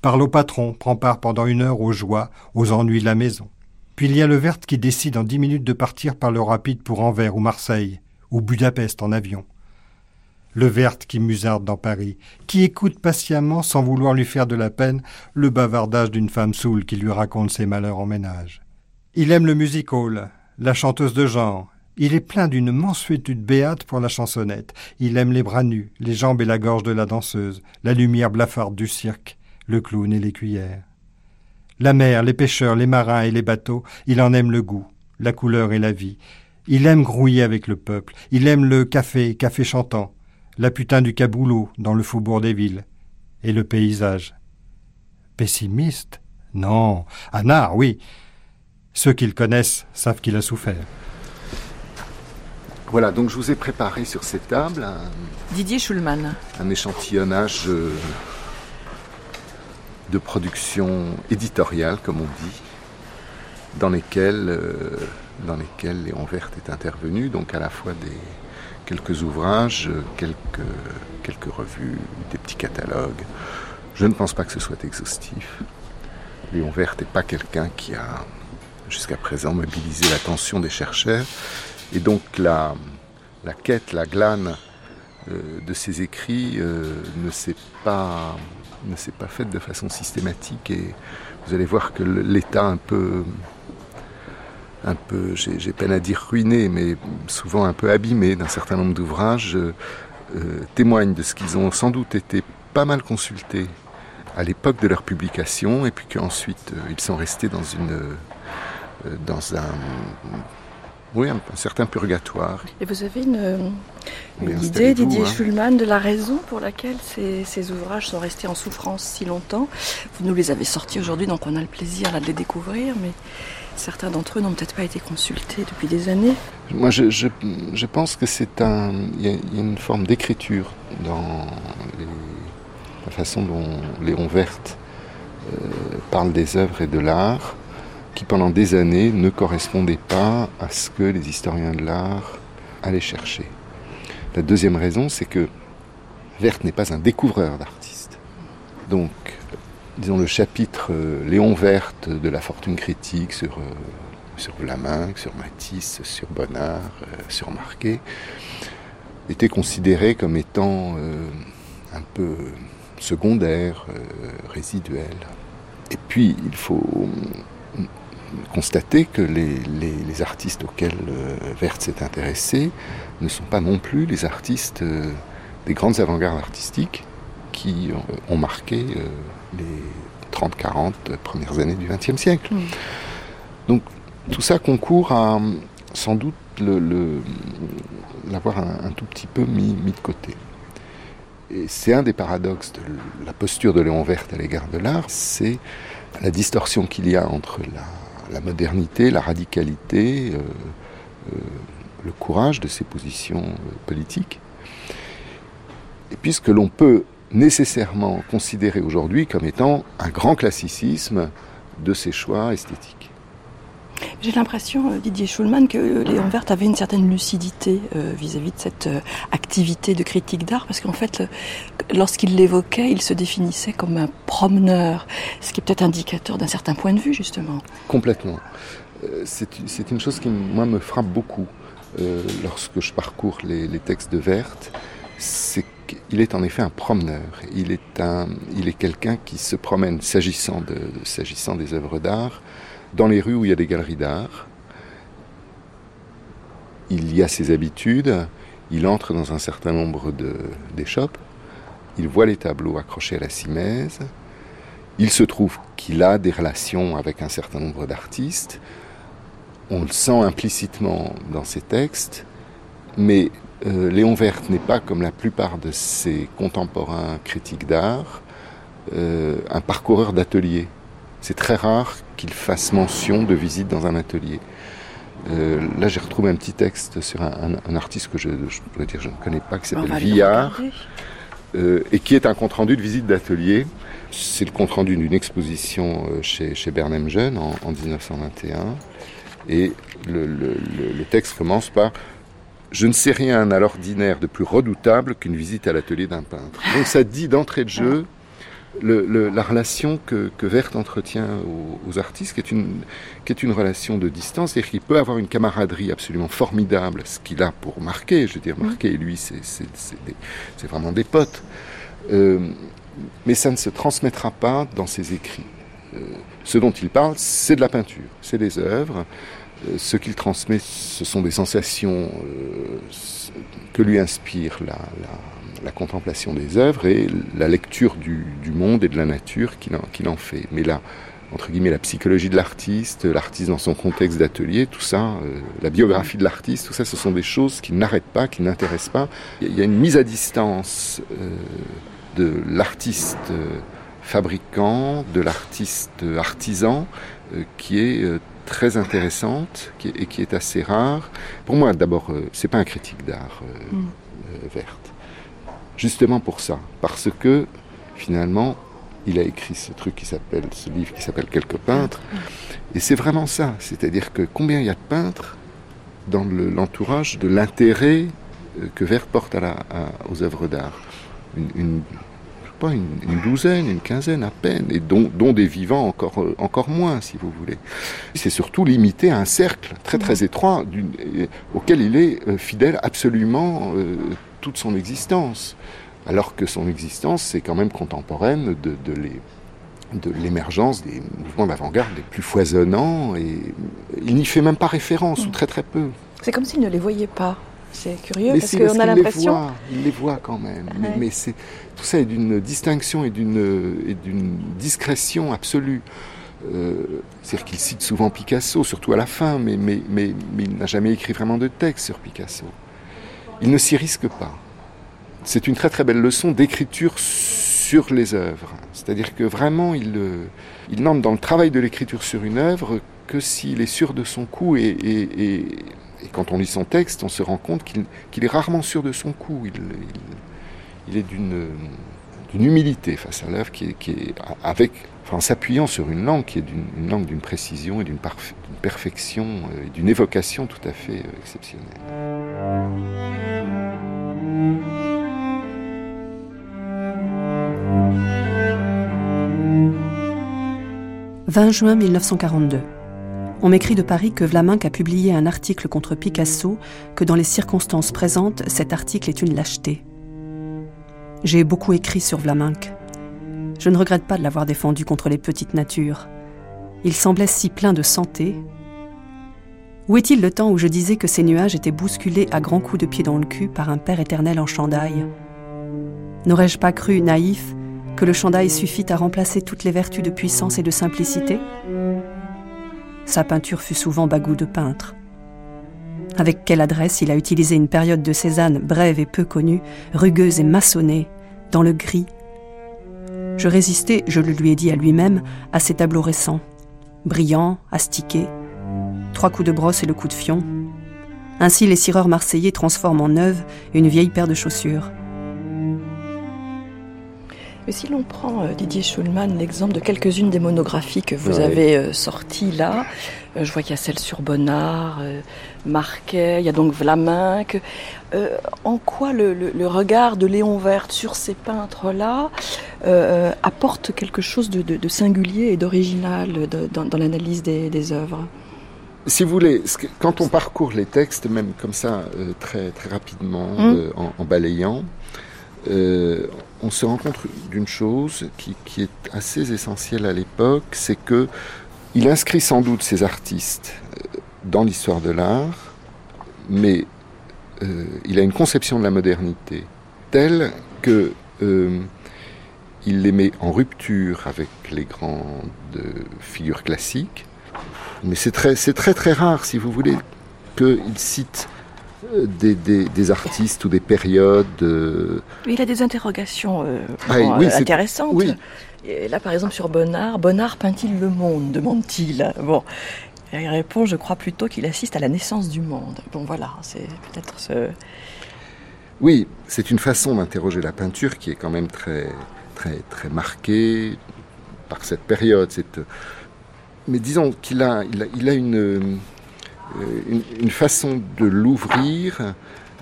Parle au patron, prend part pendant une heure aux joies, aux ennuis de la maison. Puis il y a le Verte qui décide en dix minutes de partir par le rapide pour Anvers ou Marseille ou Budapest en avion. Le Verte qui musarde dans Paris, qui écoute patiemment, sans vouloir lui faire de la peine, le bavardage d'une femme saoule qui lui raconte ses malheurs en ménage. Il aime le music hall, la chanteuse de genre. Il est plein d'une mansuétude béate pour la chansonnette. Il aime les bras nus, les jambes et la gorge de la danseuse, la lumière blafarde du cirque, le clown et les. La mer, les pêcheurs, les marins et les bateaux, il en aime le goût, la couleur et la vie. Il aime grouiller avec le peuple. Il aime le café, café chantant, la putain du caboulot dans le faubourg des villes, et le paysage. Pessimiste? Non. Anard, oui. Ceux qui le connaissent savent qu'il a souffert. Voilà, donc je vous ai préparé sur cette table un, Didier Schulman. Un échantillonnage euh, de production éditoriale, comme on dit, dans lesquels euh, dans lesquels Léon Verte est intervenu, donc à la fois des quelques ouvrages, quelques, quelques revues, des petits catalogues. Je ne pense pas que ce soit exhaustif. Léon Verte n'est pas quelqu'un qui a jusqu'à présent mobilisé l'attention des chercheurs. Et donc la, la quête, la glane de ses écrits ne s'est pas ne s'est pas faite de façon systématique et vous allez voir que l'état un peu un peu, j'ai peine à dire ruiné, mais souvent un peu abîmé d'un certain nombre d'ouvrages, euh, euh, témoignent de ce qu'ils ont sans doute été pas mal consultés à l'époque de leur publication, et puis qu'ensuite euh, ils sont restés dans une dans un oui, un, certain purgatoire. Et vous avez une, idée, Didier hein. Schulman, de la raison pour laquelle ces, ces, ouvrages sont restés en souffrance si longtemps? Vous nous les avez sortis aujourd'hui, donc on a le plaisir là, de les découvrir, mais Certains d'entre eux n'ont peut-être pas été consultés depuis des années. Moi, je, pense que c'est un. Il y, a une forme d'écriture dans la façon dont Léon Verte euh, parle des œuvres et de l'art, qui pendant des années ne correspondait pas à ce que les historiens de l'art allaient chercher. La deuxième raison, c'est que Verte n'est pas un découvreur d'artistes. Donc, disons, le chapitre euh, Léon Verte de la fortune critique sur, euh, sur sur Matisse, sur Bonnard, euh, sur Marquet, était considéré comme étant un peu secondaire, résiduel. Et puis, il faut constater que les, artistes auxquels Verte s'est intéressé ne sont pas non plus les artistes des grandes avant-gardes artistiques qui ont marqué les 30-40 premières années du XXe siècle. Mm. Donc tout ça concourt à sans doute l'avoir un, tout petit peu mis, mis de côté. Et c'est un des paradoxes de la posture de Léon Verte à l'égard de l'art, c'est la distorsion qu'il y a entre la, modernité, la radicalité, euh, euh, le courage de ses positions euh, politiques, et puis ce que l'on peut nécessairement considéré aujourd'hui comme étant un grand classicisme de ses choix esthétiques. J'ai l'impression, euh, Didier Schulman, que euh, Léon Vert avait une certaine lucidité euh, vis-à-vis de cette activité de critique d'art, parce qu'en fait, lorsqu'il l'évoquait, il se définissait comme un promeneur, ce qui est peut-être indicateur d'un certain point de vue, justement. Complètement. C'est une chose qui, moi, me frappe beaucoup lorsque je parcours les, les textes de Vert, c'est il est en effet un promeneur. Il est, quelqu'un qui se promène, s'agissant, de, s'agissant des œuvres d'art, dans les rues où il y a des galeries d'art. Il y a ses habitudes. Il entre dans un certain nombre d'échoppes. Il voit les tableaux accrochés à la simèse. Il se trouve qu'il a des relations avec un certain nombre d'artistes. On le sent implicitement dans ses textes, mais euh, Léon Vert n'est pas, comme la plupart de ses contemporains critiques d'art, euh, un parcoureur d'atelier. C'est très rare qu'il fasse mention de visite dans un atelier. Euh, là, j'ai retrouvé un petit texte sur un, artiste que je, je, dire, je ne connais pas, qui s'appelle Villard, et qui est un compte-rendu de visite d'atelier. C'est le compte-rendu d'une exposition chez, chez Bernheim Jeune en, 1921. Et le texte commence par je ne sais rien à l'ordinaire de plus redoutable qu'une visite à l'atelier d'un peintre. Donc ça dit d'entrée de jeu la relation que, que Vert entretient aux, artistes, qui est, une, qui est une relation de distance, c'est-à-dire qu'il peut avoir une camaraderie absolument formidable, ce qu'il a pour Marquet, je veux dire, Marquet et lui, c'est vraiment des potes. Euh, mais ça ne se transmettra pas dans ses écrits. Euh, ce dont il parle, c'est de la peinture, c'est des œuvres, ce qu'il transmet, ce sont des sensations euh, que lui inspire la, contemplation des œuvres et la lecture du, monde et de la nature qu'il en, fait. Mais là, entre guillemets, la psychologie de l'artiste, l'artiste dans son contexte d'atelier, tout ça, euh, la biographie de l'artiste, tout ça, ce sont des choses qui n'arrêtent pas, qui n'intéressent pas. Il y a une mise à distance de l'artiste fabricant, de l'artiste artisan, qui est très intéressante qui, et qui est assez rare. Pour moi, d'abord, euh, c'est pas un critique d'art euh, mm. euh, verte. Justement pour ça, parce que finalement, il a écrit ce truc qui s'appelle, ce livre qui s'appelle Quelques peintres, et c'est vraiment ça. C'est-à-dire que combien il y a de peintres dans l'entourage de l'intérêt que Vert porte à la, aux œuvres d'art? Une, pas, une, douzaine, une quinzaine à peine, et dont, des vivants encore, euh, encore moins, si vous voulez. C'est surtout limité à un cercle très très étroit auquel il est fidèle absolument toute son existence. Alors que son existence, c'est quand même contemporaine de, de l'émergence des mouvements d'avant-garde les plus foisonnants et il n'y fait même pas référence ou très très peu. C'est comme s'il ne les voyait pas. C'est curieux parce qu'on a l'impression. Il les voit quand même. Mais, c'est, tout ça est d'une distinction et d'une, discrétion absolue. Euh, c'est-à-dire qu'il cite souvent Picasso, surtout à la fin, mais, mais, mais, mais il n'a jamais écrit vraiment de texte sur Picasso. Il ne s'y risque pas. C'est une très très belle leçon d'écriture sur les œuvres. C'est-à-dire que vraiment, il, il n'entre dans le travail de l'écriture sur une œuvre que s'il est sûr de son coup et, et et quand on lit son texte, on se rend compte qu'il est rarement sûr de son coup. Il, est d'une humilité face à l'œuvre qui est, avec, en s'appuyant sur une langue qui est une langue d'une précision et d'une perfection euh, et d'une évocation tout à fait euh, exceptionnelle. « 20 juin 1942. On m'écrit de Paris que Vlaminck a publié un article contre Picasso, que dans les circonstances présentes, cet article est une lâcheté. J'ai beaucoup écrit sur Vlaminck. Je ne regrette pas de l'avoir défendu contre les petites natures. Il semblait si plein de santé. Où est-il le temps où je disais que ces nuages étaient bousculés à grands coups de pied dans le cul par un Père éternel en chandail? N'aurais-je pas cru, naïf, que le chandail suffit à remplacer toutes les vertus de puissance et de simplicité? Sa peinture fut souvent bagout de peintre. Avec quelle adresse il a utilisé une période de Cézanne brève et peu connue, rugueuse et maçonnée, dans le gris? Je résistais, je le lui ai dit à lui-même, à ces tableaux récents, brillants, astiqués, trois coups de brosse et le coup de fion. Ainsi les cireurs marseillais transforment en neuve une vieille paire de chaussures. Mais si l'on prend euh, Didier Schulman l'exemple de quelques-unes des monographies que vous avez euh, sorties là, euh, je vois qu'il y a celle sur Bonnard, Marquet, il y a donc Vlaminck. en quoi le, regard de Léon Vert sur ces peintres-là apporte quelque chose de, singulier et d'original dans, l'analyse des, œuvres? Si vous voulez, quand on parcourt les textes, même comme ça, très, très rapidement, hum. en, balayant, on se rend compte d'une chose qui, est assez essentielle à l'époque, c'est que il inscrit sans doute ces artistes euh, dans l'histoire de l'art, mais euh, il a une conception de la modernité telle que euh, il les met en rupture avec les grandes figures classiques. Mais c'est très, c'est très très rare, si vous voulez, qu'il cite des, artistes ou des périodes. Euh, il a des interrogations euh, ah, intéressantes. Et là, par exemple, sur Bonnard, Bonnard peint-il le monde demande-t-il. Bon, il répond, je crois plutôt qu'il assiste à la naissance du monde. Bon, voilà, c'est peut-être ce. Oui, c'est une façon d'interroger la peinture qui est quand même très, très, très marquée par cette période. Cette... Mais disons qu'il a, il a une euh, une, façon de l'ouvrir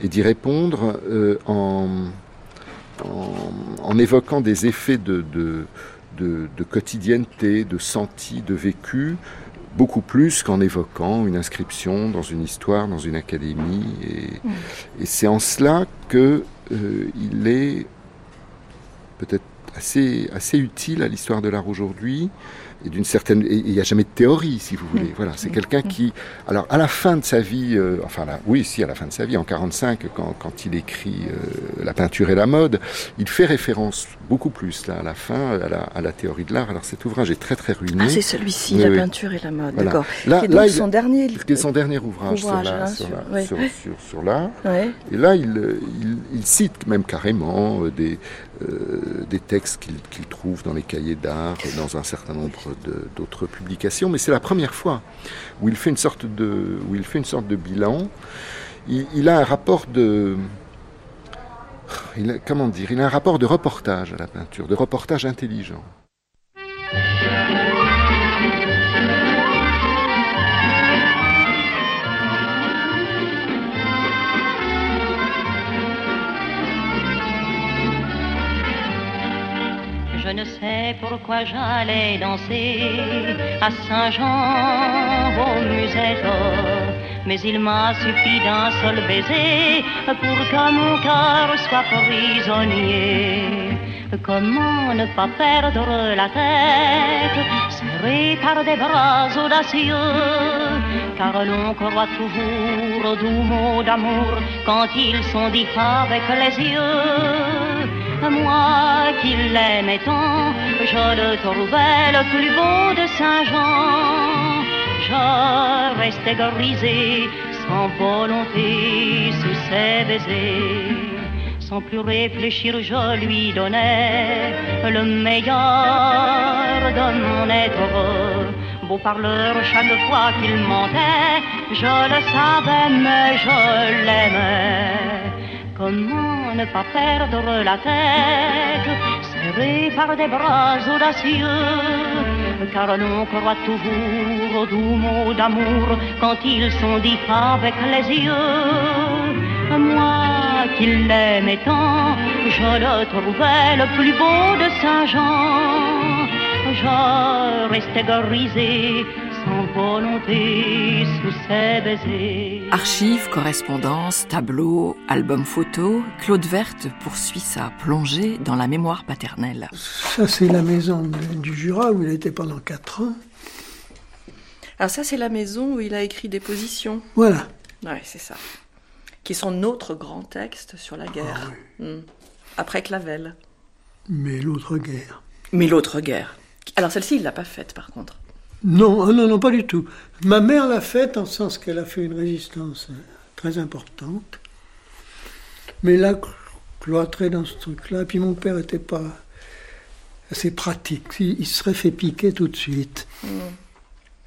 et d'y répondre euh, en, en, évoquant des effets de, de, de, quotidienneté, de senti, de vécu, beaucoup plus qu'en évoquant une inscription dans une histoire, dans une académie. Et, mm. et c'est en cela qu'il euh, il est peut-être assez, assez utile à l'histoire de l'art aujourd'hui. Et d'une certaine il n'y a jamais de théorie si vous voulez. Voilà c'est quelqu'un qui alors à la fin de sa vie euh, enfin là oui si à la fin de sa vie en 45 quand, quand il écrit euh, la peinture et la mode il fait référence beaucoup plus là à la fin à la, à la théorie de l'art. Alors cet ouvrage est très très ruiné. Ah c'est celui-ci la peinture et la mode d'accord. Là, là son dernier son dernier ouvrage, sur, hein, sur, sur, sur, l'art. Et là il, il, il, cite même carrément euh, des euh, des textes qu'il trouve dans les cahiers d'art, dans un certain nombre d'autres publications, mais c'est la première fois où il fait une sorte de, bilan. Il, a un rapport de, comment dire, il a un rapport de reportage à la peinture, de reportage intelligent. Pourquoi j'allais danser à Saint-Jean au musette. Mais il m'a suffi d'un seul baiser pour que mon cœur soit prisonnier. Comment ne pas perdre la tête, serré par des bras audacieux, car l'on croit toujours aux doux mots d'amour quand ils sont dits avec les yeux. Moi qui l'aimais tant, je le trouvais le plus beau de Saint-Jean. Je restais grisé, sans volonté, sous ses baisers. Sans plus réfléchir, je lui donnais le meilleur de mon être. Beau parleur, chaque fois qu'il mentait, je le savais, mais je l'aimais. Comment ne pas perdre la tête, serré par des bras audacieux, car l'on croit toujours aux doux mots d'amour quand ils sont dits avec les yeux. Moi qui l'aimais tant, je le trouvais le plus beau de Saint-Jean. Je restais grisé sans volonté sous ses baisers. Archives, correspondances, tableaux, albums photos, Claude Verte poursuit sa plongée dans la mémoire paternelle. Ça, c'est la maison du Jura où il était pendant quatre ans. Alors ça, c'est la maison où il a écrit des positions. Voilà. Ouais, c'est ça. Qui est son autre grand texte sur la guerre. Hmm. Après Clavel. Mais l'autre guerre. Mais l'autre guerre. Alors celle-ci, il l'a pas faite, par contre. Non, ah non, non, pas du tout. Ma mère l'a faite en sens qu'elle a fait une résistance très importante. Mais là, cloîtré dans ce truc-là, puis mon père n'était pas assez pratique. Il se serait fait piquer tout de suite. Hmm.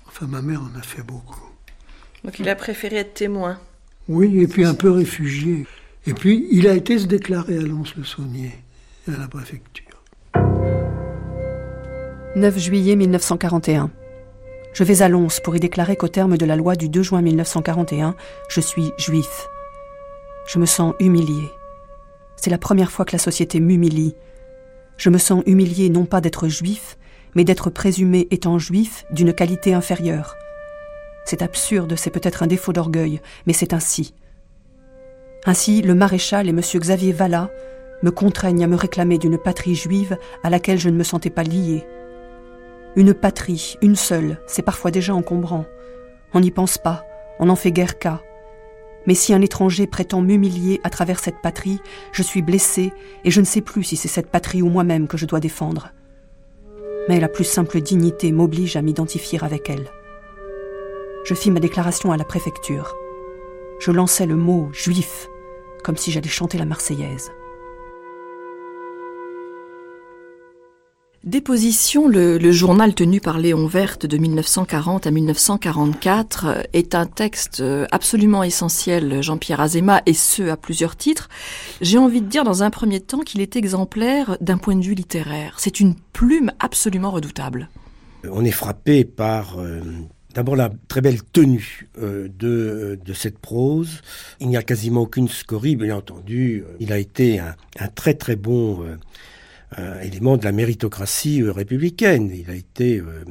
Enfin, ma mère en a fait beaucoup. Donc il a préféré être témoin. Oui, et puis un peu réfugié. Et puis, il a été se déclarer à Lons-le-Saunier, à la préfecture. 9 juillet 1941. Je vais à Lons pour y déclarer qu'au terme de la loi du 2 juin 1941, je suis juif. Je me sens humilié. C'est la première fois que la société m'humilie. Je me sens humilié non pas d'être juif, mais d'être présumé étant juif d'une qualité inférieure. C'est absurde, c'est peut-être un défaut d'orgueil, mais c'est ainsi. Ainsi, le maréchal et M. Xavier Vallat me contraignent à me réclamer d'une patrie juive à laquelle je ne me sentais pas lié. Une patrie, une seule, c'est parfois déjà encombrant. On n'y pense pas, on n'en fait guère cas. Mais si un étranger prétend m'humilier à travers cette patrie, je suis blessé et je ne sais plus si c'est cette patrie ou moi-même que je dois défendre. Mais la plus simple dignité m'oblige à m'identifier avec elle. Je fis ma déclaration à la préfecture. Je lançai le mot juif, comme si j'allais chanter la Marseillaise. Déposition, le, le, journal tenu par Léon Verte de 1940 à 1944 est un texte absolument essentiel, Jean-Pierre Azéma, et ce, à plusieurs titres. J'ai envie de dire dans un premier temps qu'il est exemplaire d'un point de vue littéraire. C'est une plume absolument redoutable. On est frappé par euh, D'abord la très belle tenue euh, de, cette prose. Il n'y a quasiment aucune scorie, bien entendu. Il a été un, très très bon euh, euh, élément de la méritocratie euh, républicaine. Il a été euh,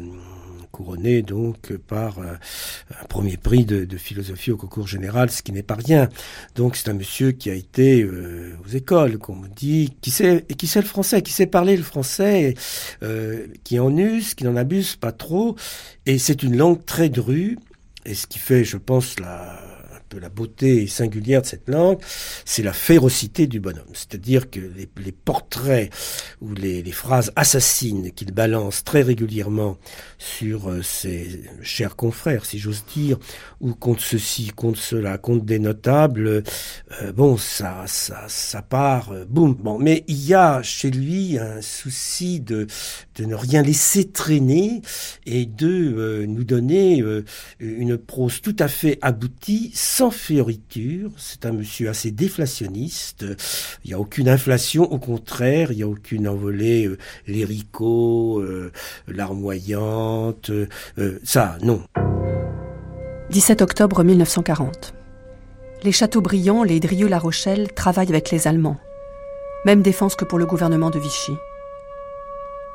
couronné donc par un premier prix de, philosophie au concours général, ce qui n'est pas rien. Donc c'est un monsieur qui a été euh, aux écoles, comme on dit, qui sait, le français, qui sait parler le français, euh, qui en use, qui n'en abuse pas trop. Et c'est une langue très drue, et ce qui fait, je pense, la peu la beauté singulière de cette langue, c'est la férocité du bonhomme. C'est-à-dire que les, portraits ou les phrases assassines qu'il balance très régulièrement sur euh, ses chers confrères, si j'ose dire, ou contre ceci, contre cela, contre des notables. Euh, bon, ça, ça, ça part, euh, boum. Bon, mais il y a chez lui un souci de, ne rien laisser traîner et de nous donner une prose tout à fait aboutie, sans fioriture. C'est un monsieur assez déflationniste. Il n'y a aucune inflation, au contraire, il n'y a aucune envolée, l'armoyant, 17 euh, euh, octobre 1940. Les Châteaubriand, les Drieux-La Rochelle travaillent avec les Allemands. Même défense que pour le gouvernement de Vichy.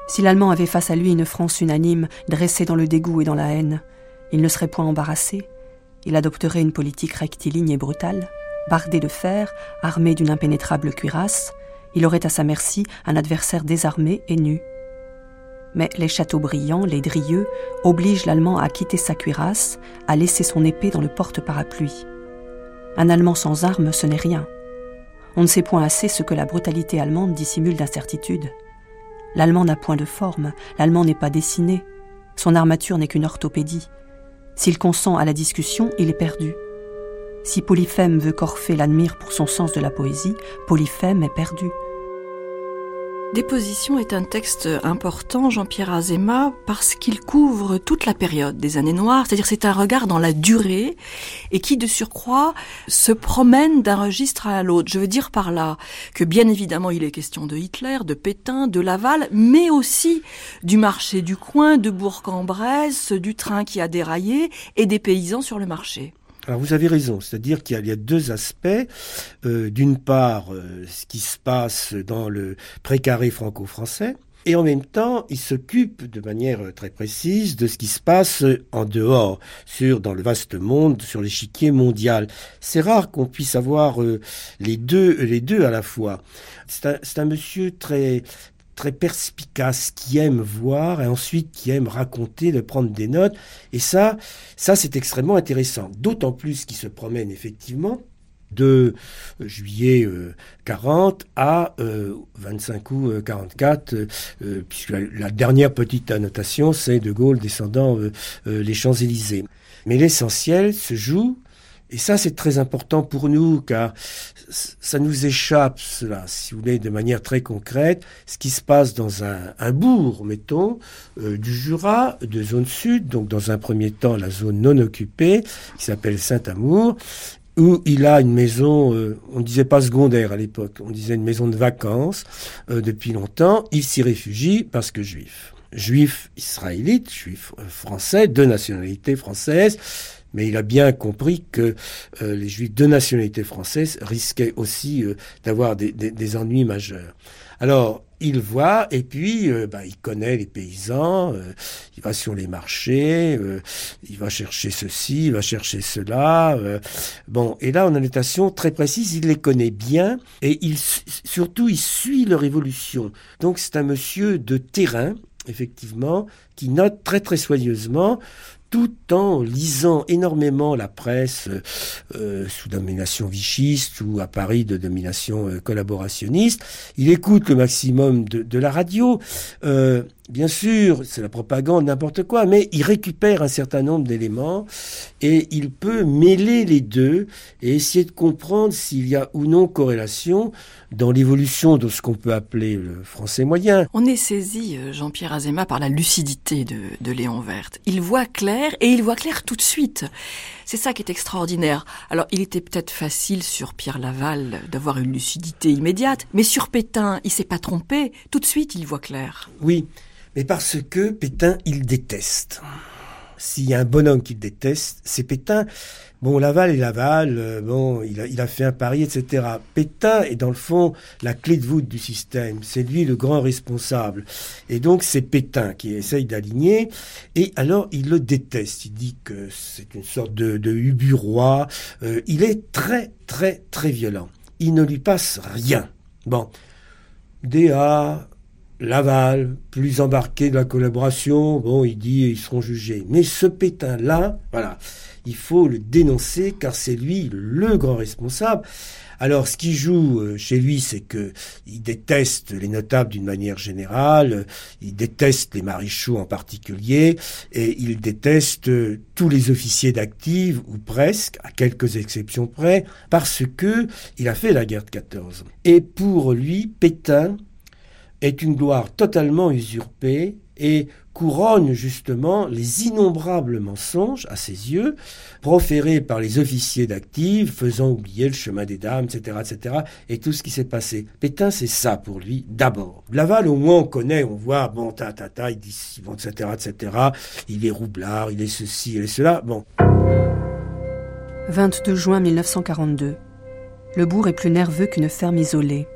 Si l'Allemand avait face à lui une France unanime, dressée dans le dégoût et dans la haine, il ne serait point embarrassé. Il adopterait une politique rectiligne et brutale. Bardé de fer, armé d'une impénétrable cuirasse, il aurait à sa merci un adversaire désarmé et nu. Mais les châteaux brillants, les drieux, obligent l'Allemand à quitter sa cuirasse, à laisser son épée dans le porte-parapluie. Un Allemand sans armes, ce n'est rien. On ne sait point assez ce que la brutalité allemande dissimule d'incertitude. L'Allemand n'a point de forme, l'Allemand n'est pas dessiné, son armature n'est qu'une orthopédie. S'il consent à la discussion, il est perdu. Si Polyphème veut qu'Orphée l'admire pour son sens de la poésie, Polyphème est perdu. Déposition est un texte important, Jean-Pierre Azéma, parce qu'il couvre toute la période des années noires, c'est-à-dire c'est un regard dans la durée et qui, de surcroît, se promène d'un registre à l'autre. Je veux dire par là que bien évidemment il est question de Hitler, de Pétain, de Laval, mais aussi du marché du coin, de Bourg-en-Bresse, du train qui a déraillé et des paysans sur le marché. Alors vous avez raison, c'est-à-dire qu'il y, a deux aspects. Euh, d'une part, euh, ce qui se passe dans le précaré franco-français, et en même temps, il s'occupe de manière très précise de ce qui se passe en dehors, sur dans le vaste monde, sur l'échiquier mondial. C'est rare qu'on puisse avoir euh, les deux, les deux à la fois. C'est un, un, monsieur très perspicace, qui aime voir et ensuite qui aime raconter, de prendre des notes. Et ça, ça c'est extrêmement intéressant. D'autant plus qu'il se promène effectivement de juillet 40 euh, à 25 euh, août 44, euh, puisque la, dernière petite annotation, c'est De Gaulle descendant les Champs-Élysées. Mais l'essentiel se joue et ça, c'est très important pour nous, car ça nous échappe, cela, si vous voulez, de manière très concrète, ce qui se passe dans un, bourg, mettons, euh, du Jura, de zone sud, donc dans un premier temps la zone non occupée, qui s'appelle Saint-Amour, où il a une maison, euh, on ne disait pas secondaire à l'époque, on disait une maison de vacances euh, depuis longtemps. Il s'y réfugie parce que juif. Juif israélite, juif français, de nationalité française mais il a bien compris que euh, les juifs de nationalité française risquaient aussi euh, d'avoir des, des, ennuis majeurs. Alors, il voit, et puis euh, bah, il connaît les paysans, il va sur les marchés, il va chercher ceci, il va chercher cela. bon, et là, on a une notation très précise, il les connaît bien, et il, surtout, il suit leur évolution. Donc, c'est un monsieur de terrain, effectivement, qui note très très soigneusement tout en lisant énormément la presse euh, sous domination vichiste ou à Paris de domination euh, collaborationniste. Il écoute le maximum de, la radio. Euh, bien sûr, c'est la propagande, n'importe quoi, mais il récupère un certain nombre d'éléments et il peut mêler les deux et essayer de comprendre s'il y a ou non corrélation dans l'évolution de ce qu'on peut appeler le français moyen. On est saisi, euh, Jean-Pierre Azéma, par la lucidité de, de Léon Verte. Il voit clair et il voit clair tout de suite. C'est ça qui est extraordinaire. Alors, il était peut-être facile sur Pierre Laval d'avoir une lucidité immédiate, mais sur Pétain, il s'est pas trompé. Tout de suite, il voit clair. Oui, mais parce que Pétain, il déteste. S'il y a un bonhomme qu'il déteste, c'est Pétain. Bon, Laval et Laval, euh, bon, il a, il a fait un pari, etc. Pétain est dans le fond la clé de voûte du système. C'est lui le grand responsable. Et donc c'est Pétain qui essaye d'aligner. Et alors il le déteste. Il dit que c'est une sorte de, de huburois. Euh, il est très, très, très violent. Il ne lui passe rien. Bon. DA, Laval, plus embarqué de la collaboration, bon, il dit ils seront jugés. Mais ce Pétain-là, voilà, il faut le dénoncer car c'est lui le grand responsable. Alors, ce qui joue euh, chez lui, c'est que il déteste les notables d'une manière générale, il déteste les maréchaux en particulier, et il déteste euh, tous les officiers d'active ou presque, à quelques exceptions près, parce que il a fait la guerre de 14. Et pour lui, Pétain est une gloire totalement usurpée et couronne justement les innombrables mensonges, à ses yeux, proférés par les officiers d'active, faisant oublier le chemin des dames, etc., etc., et tout ce qui s'est passé. Pétain, c'est ça pour lui, d'abord. Laval, au moins, on connaît, on voit, bon, ta, ta, ta, il dit, bon, etc., etc., il est roublard, il est ceci, il est cela, bon. 22 juin 1942. Le bourg est plus nerveux qu'une ferme isolée.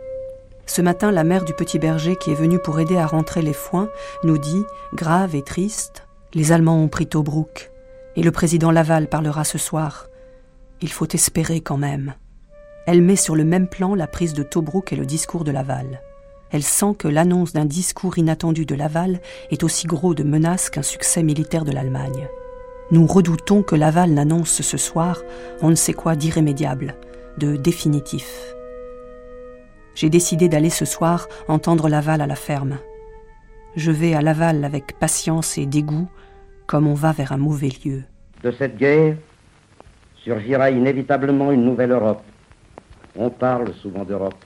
Ce matin, la mère du petit berger qui est venue pour aider à rentrer les foins nous dit, grave et triste, Les Allemands ont pris Tobruk, et le président Laval parlera ce soir. Il faut espérer quand même. Elle met sur le même plan la prise de Tobruk et le discours de Laval. Elle sent que l'annonce d'un discours inattendu de Laval est aussi gros de menace qu'un succès militaire de l'Allemagne. Nous redoutons que Laval n'annonce ce soir on ne sait quoi d'irrémédiable, de définitif. J'ai décidé d'aller ce soir entendre Laval à la ferme. Je vais à Laval avec patience et dégoût, comme on va vers un mauvais lieu. De cette guerre surgira inévitablement une nouvelle Europe. On parle souvent d'Europe.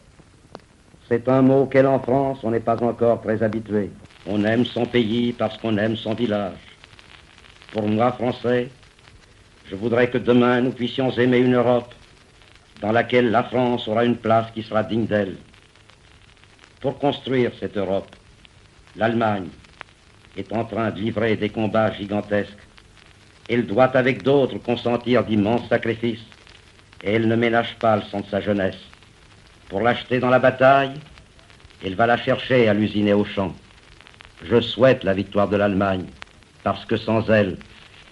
C'est un mot auquel en France on n'est pas encore très habitué. On aime son pays parce qu'on aime son village. Pour moi, Français, je voudrais que demain nous puissions aimer une Europe dans laquelle la France aura une place qui sera digne d'elle. Pour construire cette Europe, l'Allemagne est en train de livrer des combats gigantesques. Elle doit avec d'autres consentir d'immenses sacrifices et elle ne ménage pas le sang de sa jeunesse. Pour l'acheter dans la bataille, elle va la chercher à l'usiner au champ. Je souhaite la victoire de l'Allemagne parce que sans elle,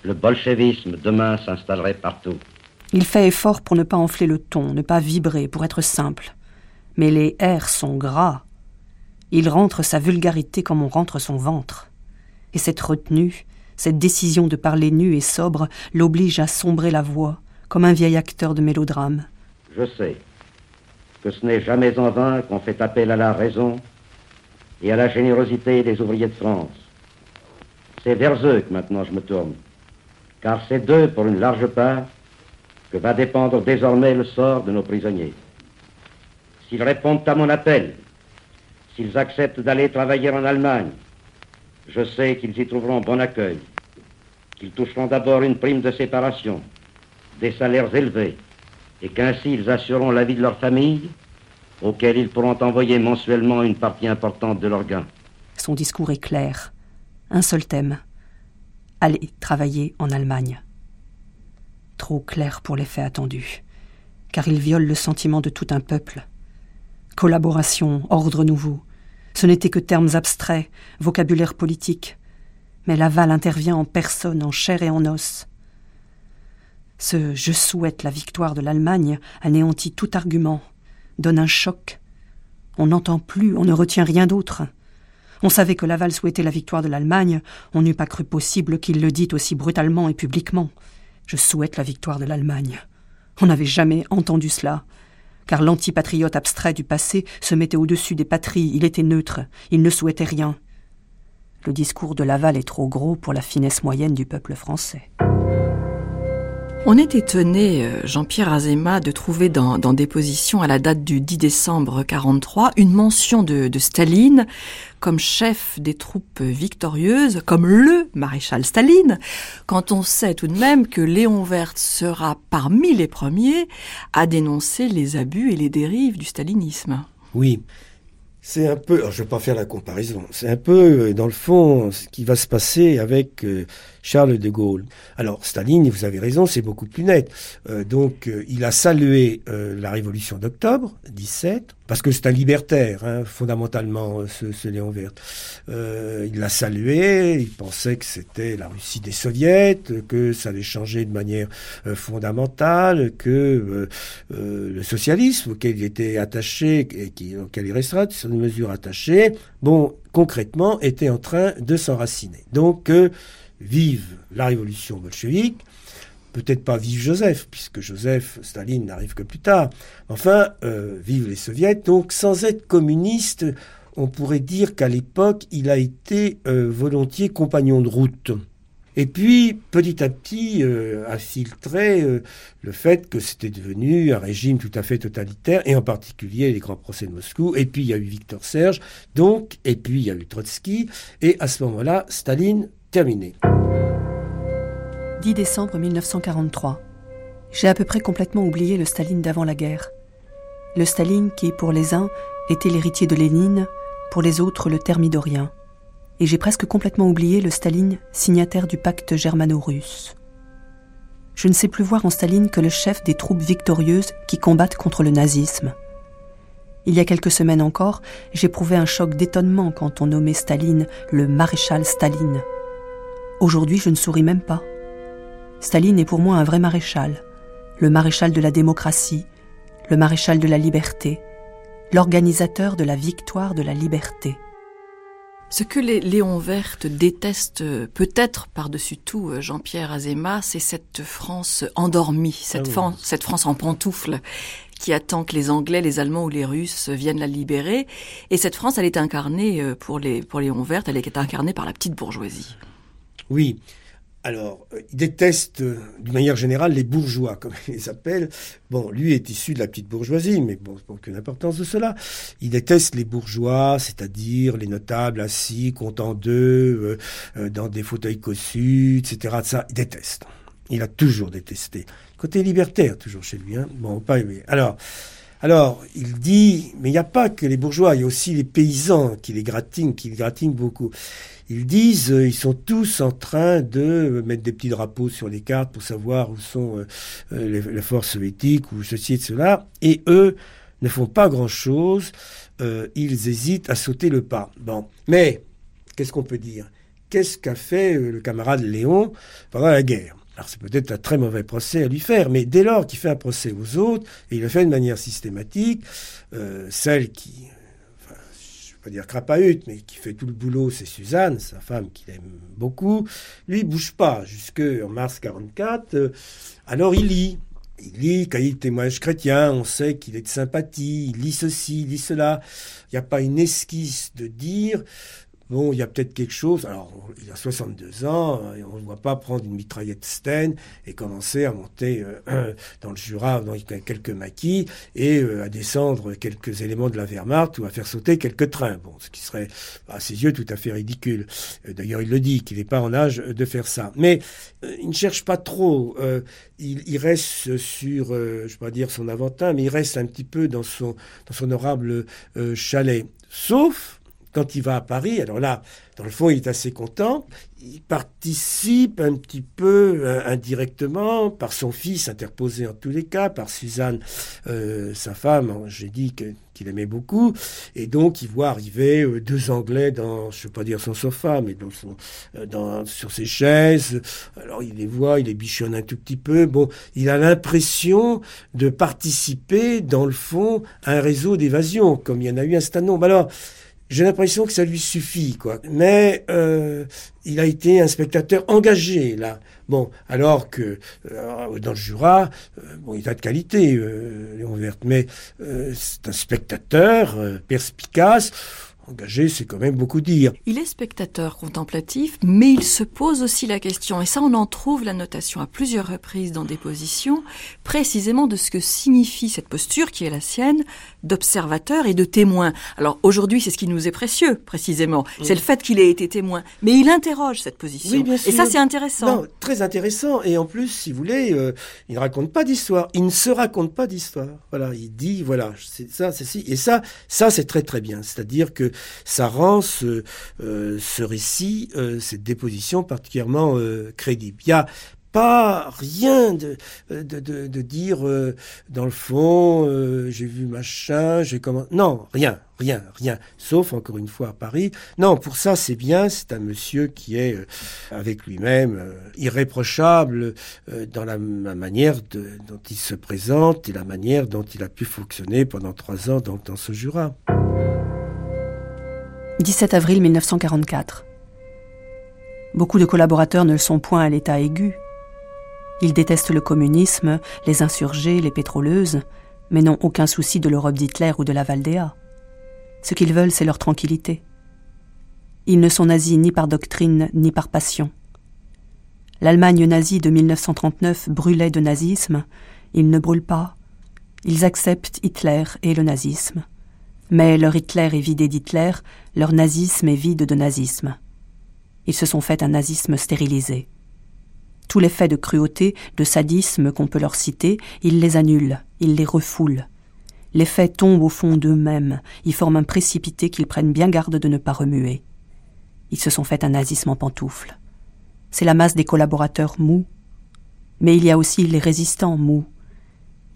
le bolchevisme demain s'installerait partout. Il fait effort pour ne pas enfler le ton, ne pas vibrer, pour être simple. Mais les airs sont gras. Il rentre sa vulgarité comme on rentre son ventre. Et cette retenue, cette décision de parler nu et sobre, l'oblige à sombrer la voix, comme un vieil acteur de mélodrame. Je sais que ce n'est jamais en vain qu'on fait appel à la raison et à la générosité des ouvriers de France. C'est vers eux que maintenant je me tourne, car c'est d'eux, pour une large part, va dépendre désormais le sort de nos prisonniers. S'ils répondent à mon appel, s'ils acceptent d'aller travailler en Allemagne, je sais qu'ils y trouveront bon accueil, qu'ils toucheront d'abord une prime de séparation, des salaires élevés, et qu'ainsi ils assureront la vie de leur famille, auxquelles ils pourront envoyer mensuellement une partie importante de leurs gains. Son discours est clair. Un seul thème. Aller travailler en Allemagne. Trop clair pour l'effet attendu, car il viole le sentiment de tout un peuple. Collaboration, ordre nouveau. Ce n'étaient que termes abstraits, vocabulaire politique. Mais Laval intervient en personne, en chair et en os. Ce je souhaite la victoire de l'Allemagne anéantit tout argument, donne un choc. On n'entend plus, on ne retient rien d'autre. On savait que Laval souhaitait la victoire de l'Allemagne, on n'eût pas cru possible qu'il le dît aussi brutalement et publiquement. Je souhaite la victoire de l'Allemagne. On n'avait jamais entendu cela, car l'antipatriote abstrait du passé se mettait au-dessus des patries, il était neutre, il ne souhaitait rien. Le discours de Laval est trop gros pour la finesse moyenne du peuple français. On est étonné, euh, Jean-Pierre Azéma, de trouver dans, des positions à la date du 10 décembre 43 une mention de, Staline comme chef des troupes victorieuses, comme le maréchal Staline, quand on sait tout de même que Léon Verte sera parmi les premiers à dénoncer les abus et les dérives du stalinisme. Oui, c'est un peu, je ne vais pas faire la comparaison, c'est un peu, euh, dans le fond, ce qui va se passer avec euh, Charles de Gaulle. Alors, Staline, vous avez raison, c'est beaucoup plus net. Euh, donc, il a salué la révolution d'octobre 17, parce que c'est un libertaire, hein, fondamentalement, ce, Léon Vert. il l'a salué, il pensait que c'était la Russie des soviets, que ça allait changer de manière fondamentale, que le socialisme auquel il était attaché et auquel il restera, mesures attachées, bon, concrètement, était en train de s'enraciner. Donc, euh, vive la révolution bolchevique, peut-être pas vive Joseph, puisque Joseph, Staline n'arrive que plus tard. Enfin, euh, vive les soviets. Donc, sans être communiste, on pourrait dire qu'à l'époque, il a été euh, volontiers compagnon de route. Et puis, petit à petit, euh, a filtré le fait que c'était devenu un régime tout à fait totalitaire, et en particulier les grands procès de Moscou. Et puis, il y a eu Victor Serge, donc, et puis, il y a eu Trotsky, et à ce moment-là, Staline terminé. 10 décembre 1943. J'ai à peu près complètement oublié le Staline d'avant la guerre. Le Staline qui, pour les uns, était l'héritier de Lénine, pour les autres le thermidorien et j'ai presque complètement oublié le Staline, signataire du pacte germano-russe. Je ne sais plus voir en Staline que le chef des troupes victorieuses qui combattent contre le nazisme. Il y a quelques semaines encore, j'éprouvais un choc d'étonnement quand on nommait Staline le maréchal Staline. Aujourd'hui, je ne souris même pas. Staline est pour moi un vrai maréchal, le maréchal de la démocratie, le maréchal de la liberté, l'organisateur de la victoire de la liberté. Ce que les Léon Verte détestent peut-être par-dessus tout euh, Jean-Pierre Azéma, c'est cette France endormie, cette, Ah oui. cette France en pantoufles qui attend que les Anglais, les Allemands ou les Russes viennent la libérer. Et cette France, elle est incarnée euh, pour les pour Léon Verte, elle est incarnée par la petite bourgeoisie. Oui. Alors, euh, il déteste euh, d'une manière générale les bourgeois, comme il les appelle. Bon, lui est issu de la petite bourgeoisie, mais bon, aucune importance de cela. Il déteste les bourgeois, c'est-à-dire les notables assis, comptant d'eux, euh, dans des fauteuils cossus, etc. Ça, il déteste. Il a toujours détesté. Côté libertaire, toujours chez lui. Hein. Bon, pas aimé. Alors, alors, il dit, mais il n'y a pas que les bourgeois, il y a aussi les paysans qui les gratignent, qui les gratignent beaucoup. Ils disent, euh, ils sont tous en train de mettre des petits drapeaux sur les cartes pour savoir où sont euh, euh, les, forces soviétiques ou ceci et cela, et eux ne font pas grand-chose, ils hésitent à sauter le pas. Bon, mais qu'est-ce qu'on peut dire? Qu'est-ce qu'a fait le camarade Léon pendant la guerre? Alors c'est peut-être un très mauvais procès à lui faire, mais dès lors qu'il fait un procès aux autres, et il le fait de manière systématique, euh, celle qui, je ne vais pas dire crapahute, mais qui fait tout le boulot, c'est Suzanne, sa femme qu'il aime beaucoup. Lui, bouge pas jusqu'en mars 44. euh, alors il lit. Il lit cahier de témoignages chrétiens, on sait qu'il est de sympathie, il lit ceci, il lit cela. Il n'y a pas une esquisse de dire Bon, il y a peut-être quelque chose. Alors, il a 62 ans, et on ne voit pas prendre une mitraillette Sten et commencer à monter euh, dans le Jura, dans quelques maquis, et euh, à descendre quelques éléments de la Wehrmacht ou à faire sauter quelques trains. Bon, ce qui serait, à ses yeux, tout à fait ridicule. Euh, D'ailleurs, il le dit, qu'il n'est pas en âge de faire ça. Mais euh, il ne cherche pas trop. Euh, il, reste sur, euh, je ne pas dire son aventin, mais il reste un petit peu dans son, dans son honorable euh, chalet. Sauf quand il va à Paris, alors là, dans le fond, il est assez content. Il participe un petit peu euh, indirectement par son fils interposé en tous les cas, par Suzanne, euh, sa femme. J'ai dit qu'il aimait beaucoup, et donc il voit arriver euh, deux Anglais dans, je ne veux pas dire son sofa, mais dans son, dans, sur ses chaises. Alors il les voit, il les bichonne un tout petit peu. Bon, il a l'impression de participer, dans le fond, à un réseau d'évasion, comme il y en a eu un certain nombre. Alors j'ai l'impression que ça lui suffit, quoi. Mais euh, il a été un spectateur engagé là. Bon, alors que euh, dans le Jura, euh, bon, il a de qualité, euh, Léon Verte, mais euh, c'est un spectateur perspicace. Engagé, c'est quand même beaucoup dire. Il est spectateur contemplatif, mais il se pose aussi la question, et ça on en trouve la notation à plusieurs reprises dans des positions, précisément de ce que signifie cette posture qui est la sienne d'observateur et de témoin. Alors aujourd'hui, c'est ce qui nous est précieux, précisément. Oui. C'est le fait qu'il ait été témoin. Mais il interroge cette position. Oui, bien et sûr. ça, c'est intéressant. Non, très intéressant. Et en plus, si vous voulez, euh, il ne raconte pas d'histoire. Il ne se raconte pas d'histoire. Voilà, il dit, voilà, c'est ça, c'est ci. Et ça, ça, c'est très très bien. C'est-à-dire que ça rend ce, euh, récit, euh, cette déposition particulièrement euh, crédible. Il y a pas rien de, dire dans le fond, j'ai vu machin, j'ai comment. Non, rien, rien, rien. Sauf encore une fois à Paris. Non, pour ça c'est bien. C'est un monsieur qui est avec lui-même irréprochable dans la, manière dont il se présente et la manière dont il a pu fonctionner pendant trois ans dans ce Jura. 17 avril 1944. Beaucoup de collaborateurs ne le sont point à l'état aigu. Ils détestent le communisme, les insurgés, les pétroleuses, mais n'ont aucun souci de l'Europe d'Hitler ou de la Valdéa. Ce qu'ils veulent, c'est leur tranquillité. Ils ne sont nazis ni par doctrine ni par passion. L'Allemagne nazie de 1939 brûlait de nazisme, ils ne brûlent pas. Ils acceptent Hitler et le nazisme. Mais leur Hitler est vidé d'Hitler, leur nazisme est vide de nazisme. Ils se sont fait un nazisme stérilisé. Tous les faits de cruauté, de sadisme qu'on peut leur citer, ils les annulent, ils les refoulent. Les faits tombent au fond d'eux-mêmes, ils forment un précipité qu'ils prennent bien garde de ne pas remuer. Ils se sont fait un nazisme en pantoufles. C'est la masse des collaborateurs mous. Mais il y a aussi les résistants mous.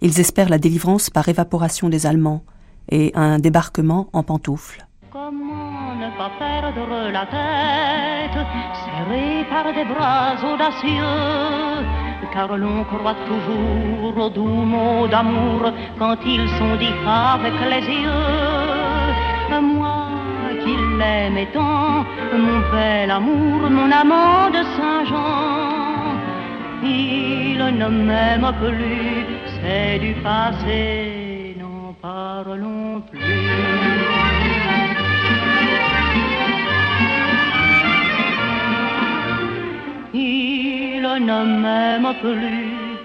Ils espèrent la délivrance par évaporation des Allemands, et un débarquement en pantoufles. Comment ne pas perdre la tête, serré par des bras audacieux, car l'on croit toujours aux doux mots d'amour quand ils sont dits avec les yeux. Moi qui l'aimais tant, mon bel amour, mon amant de Saint-Jean, il ne m'aime plus, c'est du passé, parlons plus. Il ne m'aime plus,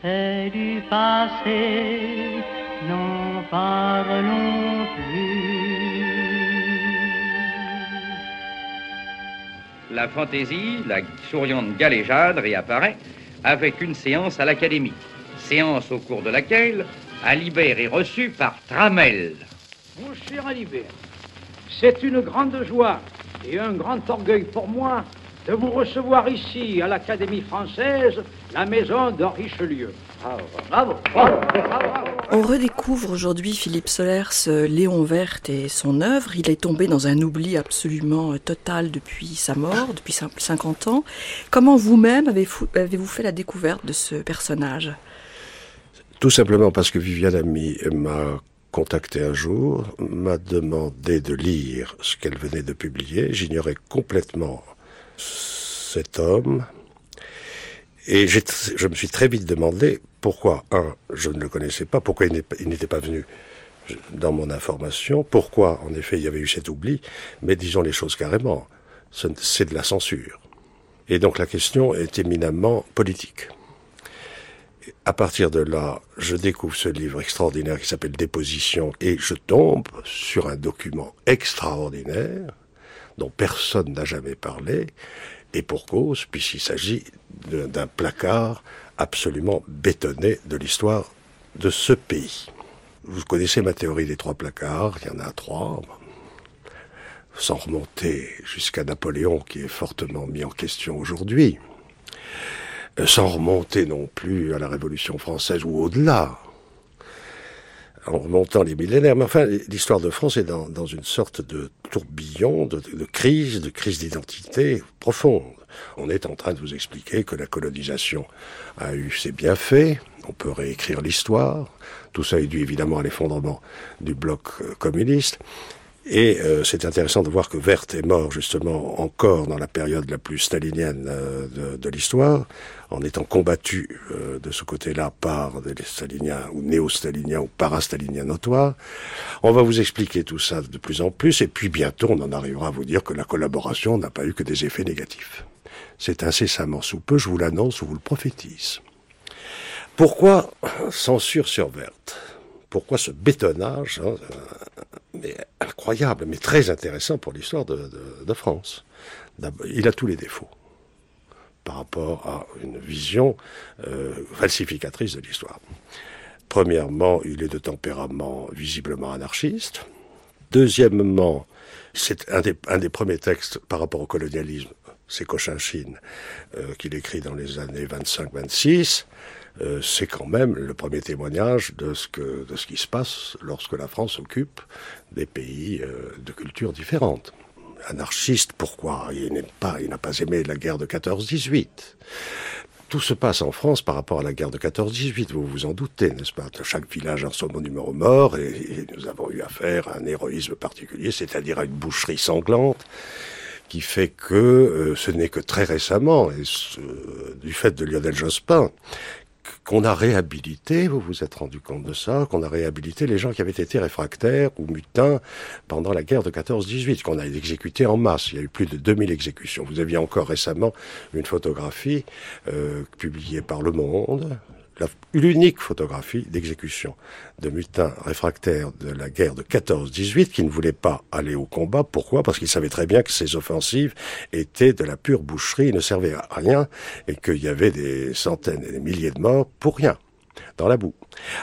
c'est du passé, n'en parlons plus. La fantaisie, la souriante galéjade réapparaît avec une séance à l'Académie. Séance au cours de laquelle Alibert est reçu par Tramel. Mon cher Alibert, c'est une grande joie et un grand orgueil pour moi de vous recevoir ici, à l'Académie française, la maison de Richelieu. Bravo, bravo, On redécouvre aujourd'hui Philippe Solers, Léon Verte et son œuvre. Il est tombé dans un oubli absolument euh, total depuis sa mort, depuis 50 ans. Comment vous-même avez-vous avez fait la découverte de ce personnage? Tout simplement parce que Viviane Ami m'a contacté un jour, m'a demandé de lire ce qu'elle venait de publier. J'ignorais complètement cet homme. Et je me suis très vite demandé pourquoi, un, je ne le connaissais pas, pourquoi il n'était pas venu dans mon information, pourquoi, en effet, il y avait eu cet oubli, mais disons les choses carrément, c'est de la censure. Et donc la question est éminemment politique. À partir de là, je découvre ce livre extraordinaire qui s'appelle Déposition et je tombe sur un document extraordinaire dont personne n'a jamais parlé, et pour cause, puisqu'il s'agit d'un placard absolument bétonné de l'histoire de ce pays. Vous connaissez ma théorie des trois placards, il y en a trois, sans remonter jusqu'à Napoléon qui est fortement mis en question aujourd'hui, sans remonter non plus à la Révolution française ou au-delà, en remontant les millénaires. Mais enfin, l'histoire de France est dans, dans une sorte de tourbillon, de, de crise, de crise d'identité profonde. On est en train de vous expliquer que la colonisation a eu ses bienfaits, on peut réécrire l'histoire, tout ça est dû évidemment à l'effondrement du bloc euh, communiste, et euh, c'est intéressant de voir que Werth est mort justement encore dans la période la plus stalinienne euh, de, de l'histoire, en étant combattu euh, de ce côté-là par des staliniens ou néo-staliniens ou parastaliniens notoires. On va vous expliquer tout ça de plus en plus, et puis bientôt on en arrivera à vous dire que la collaboration n'a pas eu que des effets négatifs. C'est incessamment sous peu, je vous l'annonce ou vous le prophétise. Pourquoi censure sur Werth Pourquoi ce bétonnage hein, mais incroyable, mais très intéressant pour l'histoire de, de, de, France. Il a tous les défauts par rapport à une vision euh, falsificatrice de l'histoire. Premièrement, il est de tempérament visiblement anarchiste. Deuxièmement, c'est un des, un des premiers textes par rapport au colonialisme, c'est Cochinchine, euh, qu'il écrit dans les années 25-26. Euh, c'est quand même le premier témoignage de ce, que, de ce qui se passe lorsque la France occupe des pays euh, de cultures différentes. Anarchiste, pourquoi? Il n'a pas, pas aimé la guerre de 14-18. Tout se passe en France par rapport à la guerre de 14-18, vous vous en doutez, n'est-ce pas? Chaque village a son numéro mort et, et nous avons eu affaire à un héroïsme particulier, c'est-à-dire à une boucherie sanglante qui fait que euh, ce n'est que très récemment, et ce, du fait de Lionel Jospin, qu'on a réhabilité, vous vous êtes rendu compte de ça, qu'on a réhabilité les gens qui avaient été réfractaires ou mutins pendant la guerre de 14-18, qu'on a exécuté en masse. Il y a eu plus de 2000 exécutions. Vous aviez encore récemment une photographie euh, publiée par Le Monde, l'unique photographie d'exécution de mutins réfractaires de la guerre de 14-18 qui ne voulaient pas aller au combat. Pourquoi? Parce qu'ils savaient très bien que ces offensives étaient de la pure boucherie, ne servaient à rien et qu'il y avait des centaines et des milliers de morts pour rien dans la boue.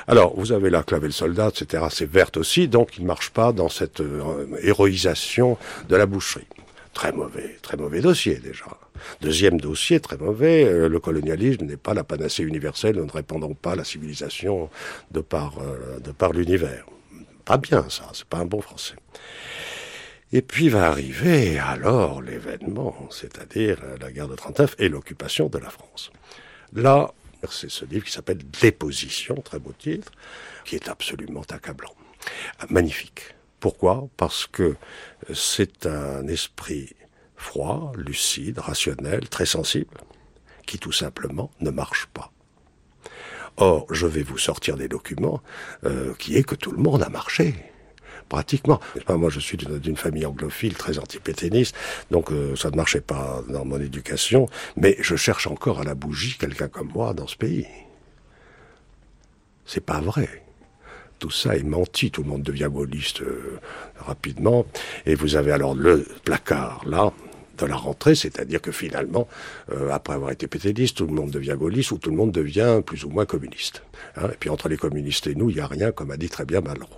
Alors, vous avez là Clavel Soldat, etc. C'est verte aussi, donc il ne marche pas dans cette euh, héroïsation de la boucherie. Très mauvais, très mauvais dossier déjà. Deuxième dossier, très mauvais, euh, le colonialisme n'est pas la panacée universelle, nous ne répandons pas la civilisation de par, euh, par l'univers. pas bien ça, c'est pas un bon français. Et puis va arriver alors l'événement, c'est-à-dire la guerre de 39 et l'occupation de la France. Là, c'est ce livre qui s'appelle Déposition, très beau titre, qui est absolument accablant. Magnifique. Pourquoi? Parce que c'est un esprit froid, lucide, rationnel, très sensible, qui tout simplement ne marche pas. Or, je vais vous sortir des documents euh, qui est que tout le monde a marché pratiquement. Moi, je suis d'une famille anglophile très antipéténiste, donc euh, ça ne marchait pas dans mon éducation, mais je cherche encore à la bougie quelqu'un comme moi dans ce pays. C'est pas vrai. Tout ça est menti, tout le monde devient gaulliste euh, rapidement, et vous avez alors le placard là, de la rentrée, c'est-à-dire que finalement, euh, après avoir été péténiste, tout le monde devient gaulliste ou tout le monde devient plus ou moins communiste. Hein. et puis entre les communistes et nous, il n'y a rien, comme a dit très bien Malraux.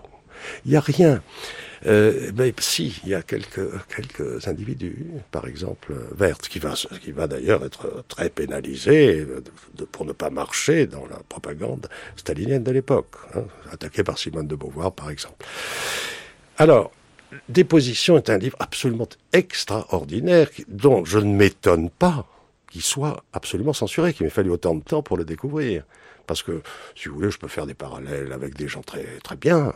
Il n'y a rien. Euh, mais si, il y a quelques, quelques individus, par exemple Vert, qui va, qui va d'ailleurs être très pénalisé pour ne pas marcher dans la propagande stalinienne de l'époque, hein, attaqué par Simone de Beauvoir, par exemple. Alors, Déposition est un livre absolument extraordinaire, dont je ne m'étonne pas qu'il soit absolument censuré, qu'il m'ait fallu autant de temps pour le découvrir. Parce que, si vous voulez, je peux faire des parallèles avec des gens très, très bien,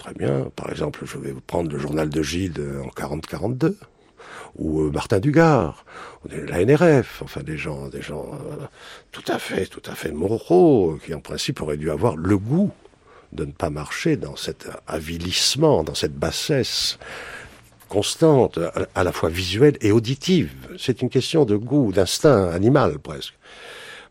Très bien. Par exemple, je vais prendre le journal de Gide en 40-42 ou euh, Martin Dugard, la NRF, enfin des gens, des gens euh, tout à fait, tout à fait moraux, qui en principe auraient dû avoir le goût de ne pas marcher dans cet avilissement, dans cette bassesse constante, à la fois visuelle et auditive. C'est une question de goût, d'instinct animal presque.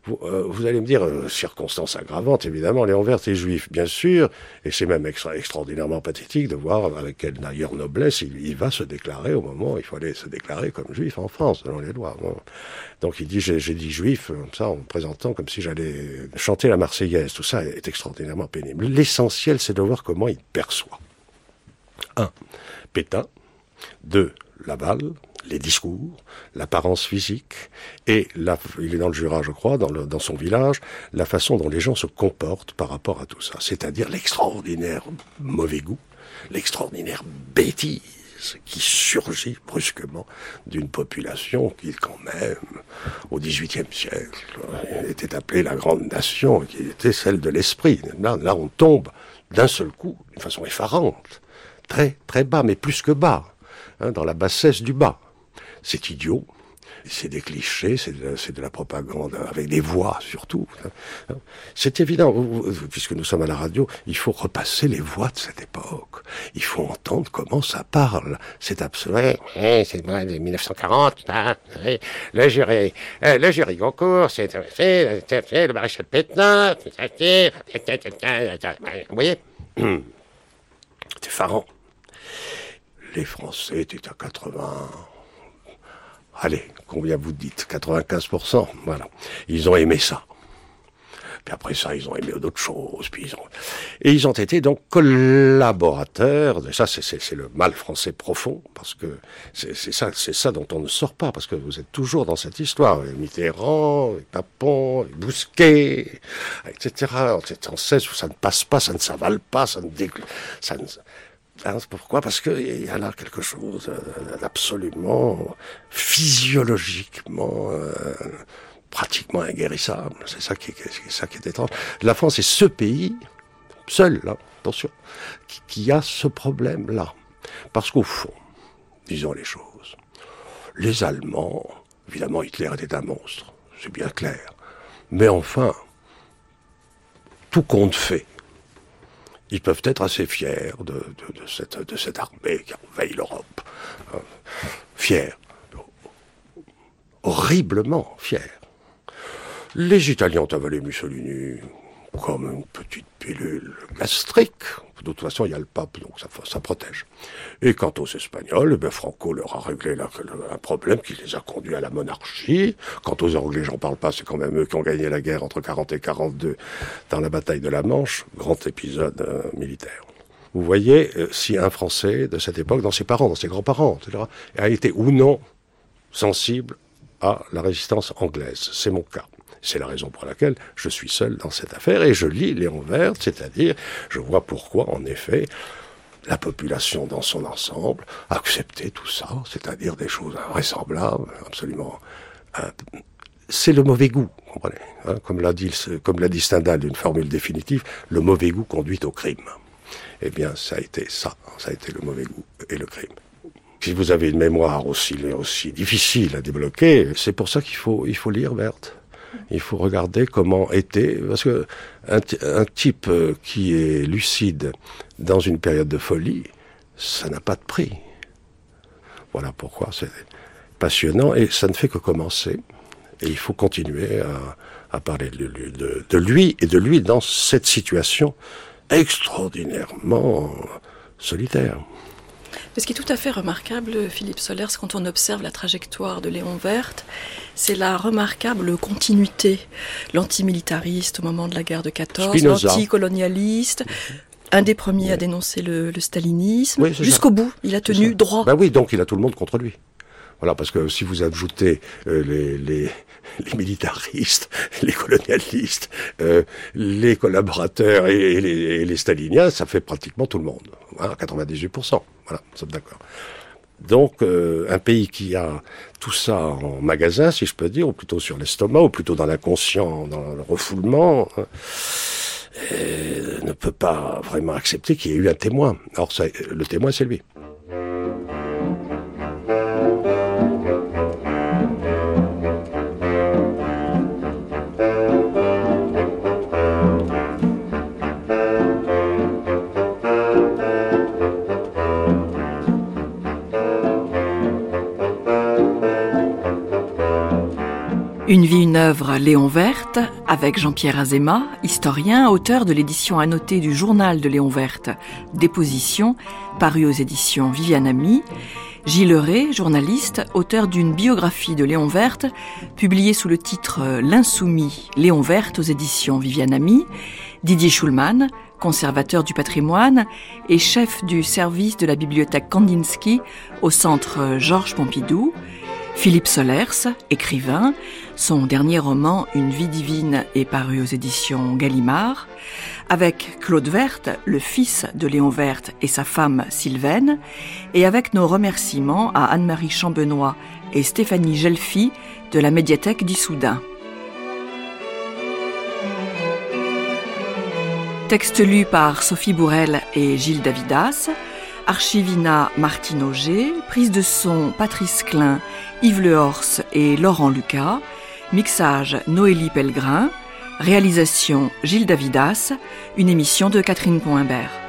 Euh, vous, allez me dire, euh, circonstance aggravante, évidemment, Léon Vert est juif, bien sûr, et c'est même extraordinairement pathétique de voir avec quelle d'ailleurs noblesse il, va se déclarer au moment où il fallait se déclarer comme juif en France, selon les lois. Donc il dit, j'ai dit juif, comme ça, en me présentant comme si j'allais chanter la Marseillaise. Tout ça est extraordinairement pénible. L'essentiel, c'est de voir comment il perçoit. Un, Pétain. Deux, Laval les discours, l'apparence physique, et il est dans le Jura, je crois, dans son village, la façon dont les gens se comportent par rapport à tout ça. C'est-à-dire l'extraordinaire mauvais goût, l'extraordinaire bêtise qui surgit brusquement d'une population qui, quand même, au XVIIIe siècle, était appelée la grande nation, qui était celle de l'esprit. Là, là, on tombe d'un seul coup, d'une façon effarante, très, très bas, mais plus que bas, hein, dans la bassesse du bas c'est idiot. C'est des clichés, c'est de, la propagande, avec des voix surtout. C'est évident, puisque nous sommes à la radio, il faut repasser les voix de cette époque. Il faut entendre comment ça parle. C'est absolument... c'est de 1940, hein, le jury, euh, le jury Goncourt, c'est le maréchal Pétain, vous voyez C'est effarant. Les Français étaient à 80 allez, combien vous dites? 95%, voilà. Ils ont aimé ça. Puis après ça, ils ont aimé d'autres choses. Puis ils ont... Et ils ont été donc collaborateurs. Ça, c'est le mal français profond, parce que c'est ça, ça dont on ne sort pas, parce que vous êtes toujours dans cette histoire. Mitterrand, Papon, Bousquet, etc. En 16 où ça ne passe pas, ça ne s'avale pas, ça ne, ça ne Hein, pourquoi? Parce qu'il y a là quelque chose euh, d'absolument physiologiquement, euh, pratiquement inguérissable. C'est ça qui est, ça qui est étrange. La France est ce pays, seul, attention, qui a ce problème-là. Parce qu'au fond, disons les choses, les Allemands, évidemment Hitler était un monstre, c'est bien clair. Mais enfin, tout compte fait, ils peuvent être assez fiers de, cette, armée qui envahit l'Europe. Hein. fiers. Horriblement fiers. Les Italiens ont avalé Mussolini comme une petite pilule gastrique. De toute façon, il y a le pape, donc ça, protège. Et quant aux Espagnols, eh Franco leur a réglé un problème qui les a conduits à la monarchie. Quant aux Anglais, j'en parle pas, c'est quand même eux qui ont gagné la guerre entre 40 et 42 dans la bataille de la Manche, grand épisode euh, militaire. Vous voyez euh, si un Français de cette époque, dans ses parents, dans ses grands-parents, etc., a été ou non sensible à la résistance anglaise. C'est mon cas. C'est la raison pour laquelle je suis seul dans cette affaire et je lis Léon Vert, c'est-à-dire je vois pourquoi, en effet, la population dans son ensemble a accepté tout ça, c'est-à-dire des choses invraisemblables, absolument. C'est le mauvais goût, comprenez hein, Comme l'a dit, comme l'a dit Stendhal d'une formule définitive, le mauvais goût conduit au crime. Eh bien, ça a été ça, ça a été le mauvais goût et le crime. Si vous avez une mémoire aussi, aussi difficile à débloquer, c'est pour ça qu'il faut, il faut lire Berthe. Il faut regarder comment était, parce que un, type euh, qui est lucide dans une période de folie, ça n'a pas de prix. Voilà pourquoi c'est passionnant et ça ne fait que commencer. Et il faut continuer à, parler de, de, lui et de lui dans cette situation extraordinairement solitaire. Ce qui est tout à fait remarquable, Philippe Solers, quand on observe la trajectoire de Léon Verte, c'est la remarquable continuité. L'antimilitariste au moment de la guerre de 14, l'anticolonialiste, un des premiers à dénoncer le, stalinisme, jusqu'au bout. Il a tenu droit. Ben oui, donc il a tout le monde contre lui. Voilà, parce que si vous ajoutez euh, les, les, les, militaristes, les colonialistes, euh, les collaborateurs et, les, staliniens, ça fait pratiquement tout le monde. Voilà, 98%. Voilà, nous sommes d'accord. Donc, euh, un pays qui a tout ça en magasin, si je peux dire, ou plutôt sur l'estomac, ou plutôt dans l'inconscient, dans le refoulement, hein, ne peut pas vraiment accepter qu'il y ait eu un témoin. Alors, ça, le témoin, c'est lui. Une vie, une œuvre, Léon Verte, avec Jean-Pierre Azéma, historien, auteur de l'édition annotée du journal de Léon Verte, Déposition, paru aux éditions Viviane Ami, Gilles Ray, journaliste, auteur d'une biographie de Léon Verte, publiée sous le titre L'Insoumis, Léon Verte aux éditions Viviane Ami, Didier Schulman, conservateur du patrimoine et chef du service de la bibliothèque Kandinsky au centre Georges Pompidou, Philippe Solers, écrivain, son dernier roman Une vie divine est paru aux éditions Gallimard, avec Claude Verte, le fils de Léon Verte et sa femme Sylvaine, et avec nos remerciements à Anne-Marie Chambenois et Stéphanie Gelfi de la médiathèque d'Issoudun. Texte lu par Sophie Bourrel et Gilles Davidas, Archivina Martine Auger, prise de son Patrice Klein, Yves Lehorse et Laurent Lucas, mixage Noélie Pellegrin, réalisation Gilles Davidas, une émission de Catherine Poimbert.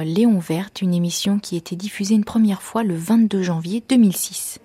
Léon Verte, une émission qui était diffusée une première fois le 22 janvier 2006.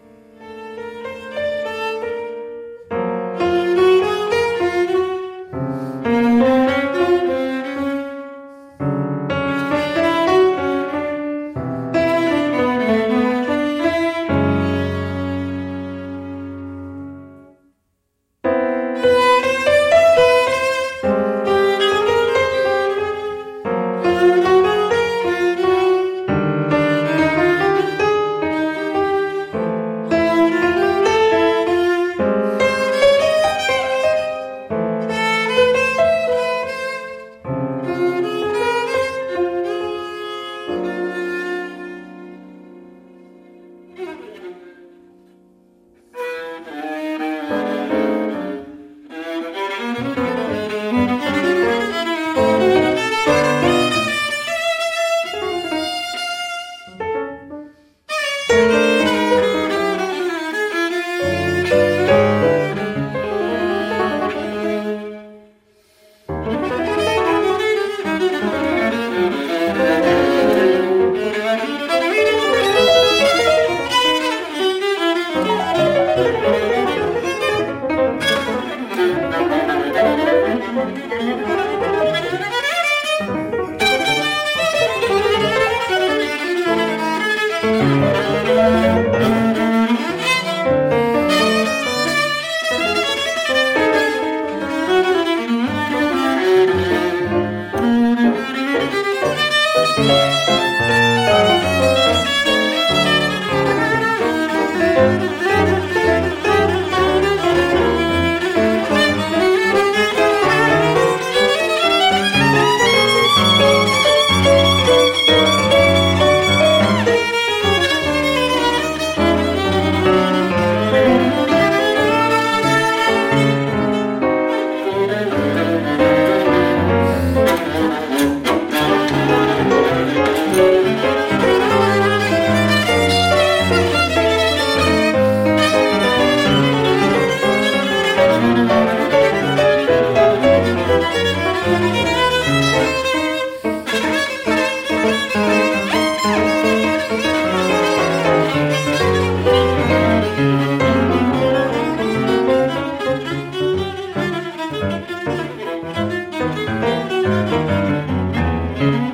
Mm-hmm.